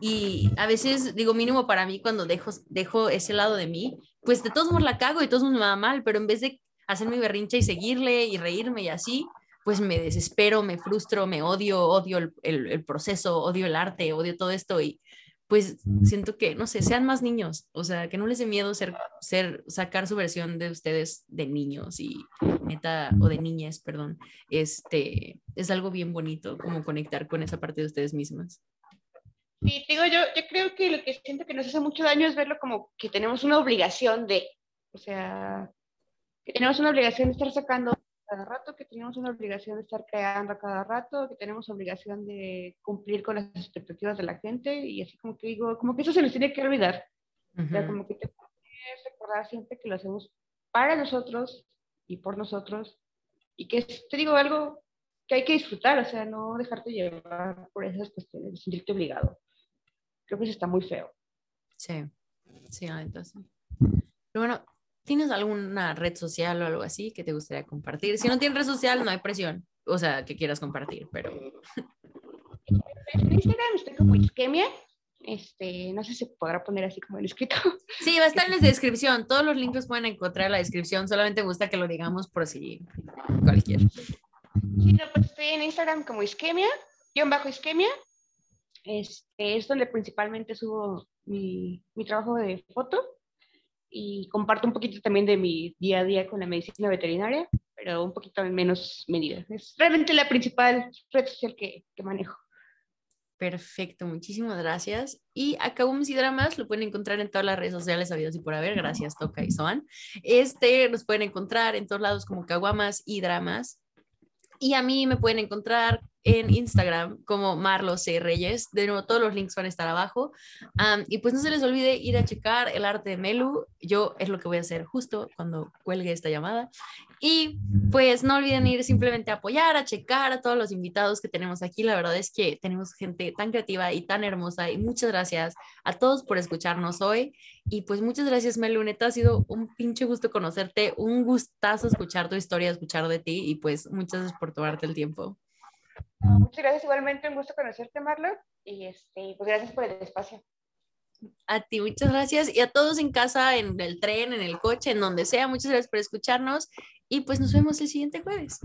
Y a veces, digo, mínimo para mí, cuando dejo, dejo ese lado de mí, pues de todos modos la cago y de todos modos me va mal, pero en vez de hacer mi berrincha y seguirle y reírme y así, pues me desespero, me frustro, me odio, odio el, el, proceso, odio el arte, odio todo esto y pues siento que, no sé, sean más niños, o sea, que no les dé miedo ser, ser, sacar su versión de ustedes de niños y neta, o de niñas, perdón, este, es algo bien bonito como conectar con esa parte de ustedes mismas. Sí, digo, yo, yo creo que lo que siento que nos hace mucho daño es verlo como que tenemos una obligación de, o sea, que tenemos una obligación de estar sacando cada rato, que tenemos una obligación de estar creando a cada rato, que tenemos obligación de cumplir con las expectativas de la gente y así como que digo, como que eso se nos tiene que olvidar. O sea, como que te recordar siempre que lo hacemos para nosotros y por nosotros y que te digo algo que hay que disfrutar, o sea, no dejarte llevar por esas cuestiones, sentirte obligado creo que eso está muy feo. Sí, sí, entonces. Pero bueno, ¿tienes alguna red social o algo así que te gustaría compartir? Si no tienes red social, no hay presión, o sea, que quieras compartir, pero... En Instagram estoy como isquemia, este, no sé si podrá poner así como el escrito. Sí, va a estar en la descripción. Todos los links los pueden encontrar en la descripción. Solamente gusta que lo digamos por si cualquier. Sí, no, pues estoy en Instagram como isquemia, guion bajo isquemia, este, es donde principalmente subo mi, mi trabajo de foto y comparto un poquito también de mi día a día con la medicina veterinaria, pero un poquito en menos medida. Es realmente la principal red social que, que manejo. Perfecto, muchísimas gracias. Y Acabamos y Dramas lo pueden encontrar en todas las redes sociales habidas y por haber. Gracias, Toca y Soan. Este los pueden encontrar en todos lados como Caguamas y Dramas. Y a mí me pueden encontrar en Instagram como Marlo C. Reyes. De nuevo, todos los links van a estar abajo. y pues no se les olvide ir a checar el arte de Melu. Yo es lo que voy a hacer justo cuando cuelgue esta llamada. Y pues no olviden ir simplemente a apoyar, a checar a todos los invitados que tenemos aquí. La verdad es que tenemos gente tan creativa y tan hermosa. Y muchas gracias a todos por escucharnos hoy. Y pues muchas gracias, Melu. Neta, ha sido un pinche gusto conocerte. Un gustazo escuchar tu historia, escuchar de ti. Y pues muchas gracias por tomarte el tiempo. Muchas gracias, igualmente un gusto conocerte, Marlon, y este, pues gracias por el espacio. A ti, muchas gracias. Y a todos en casa, en el tren, en el coche, en donde sea, muchas gracias por escucharnos. Y pues nos vemos el siguiente jueves.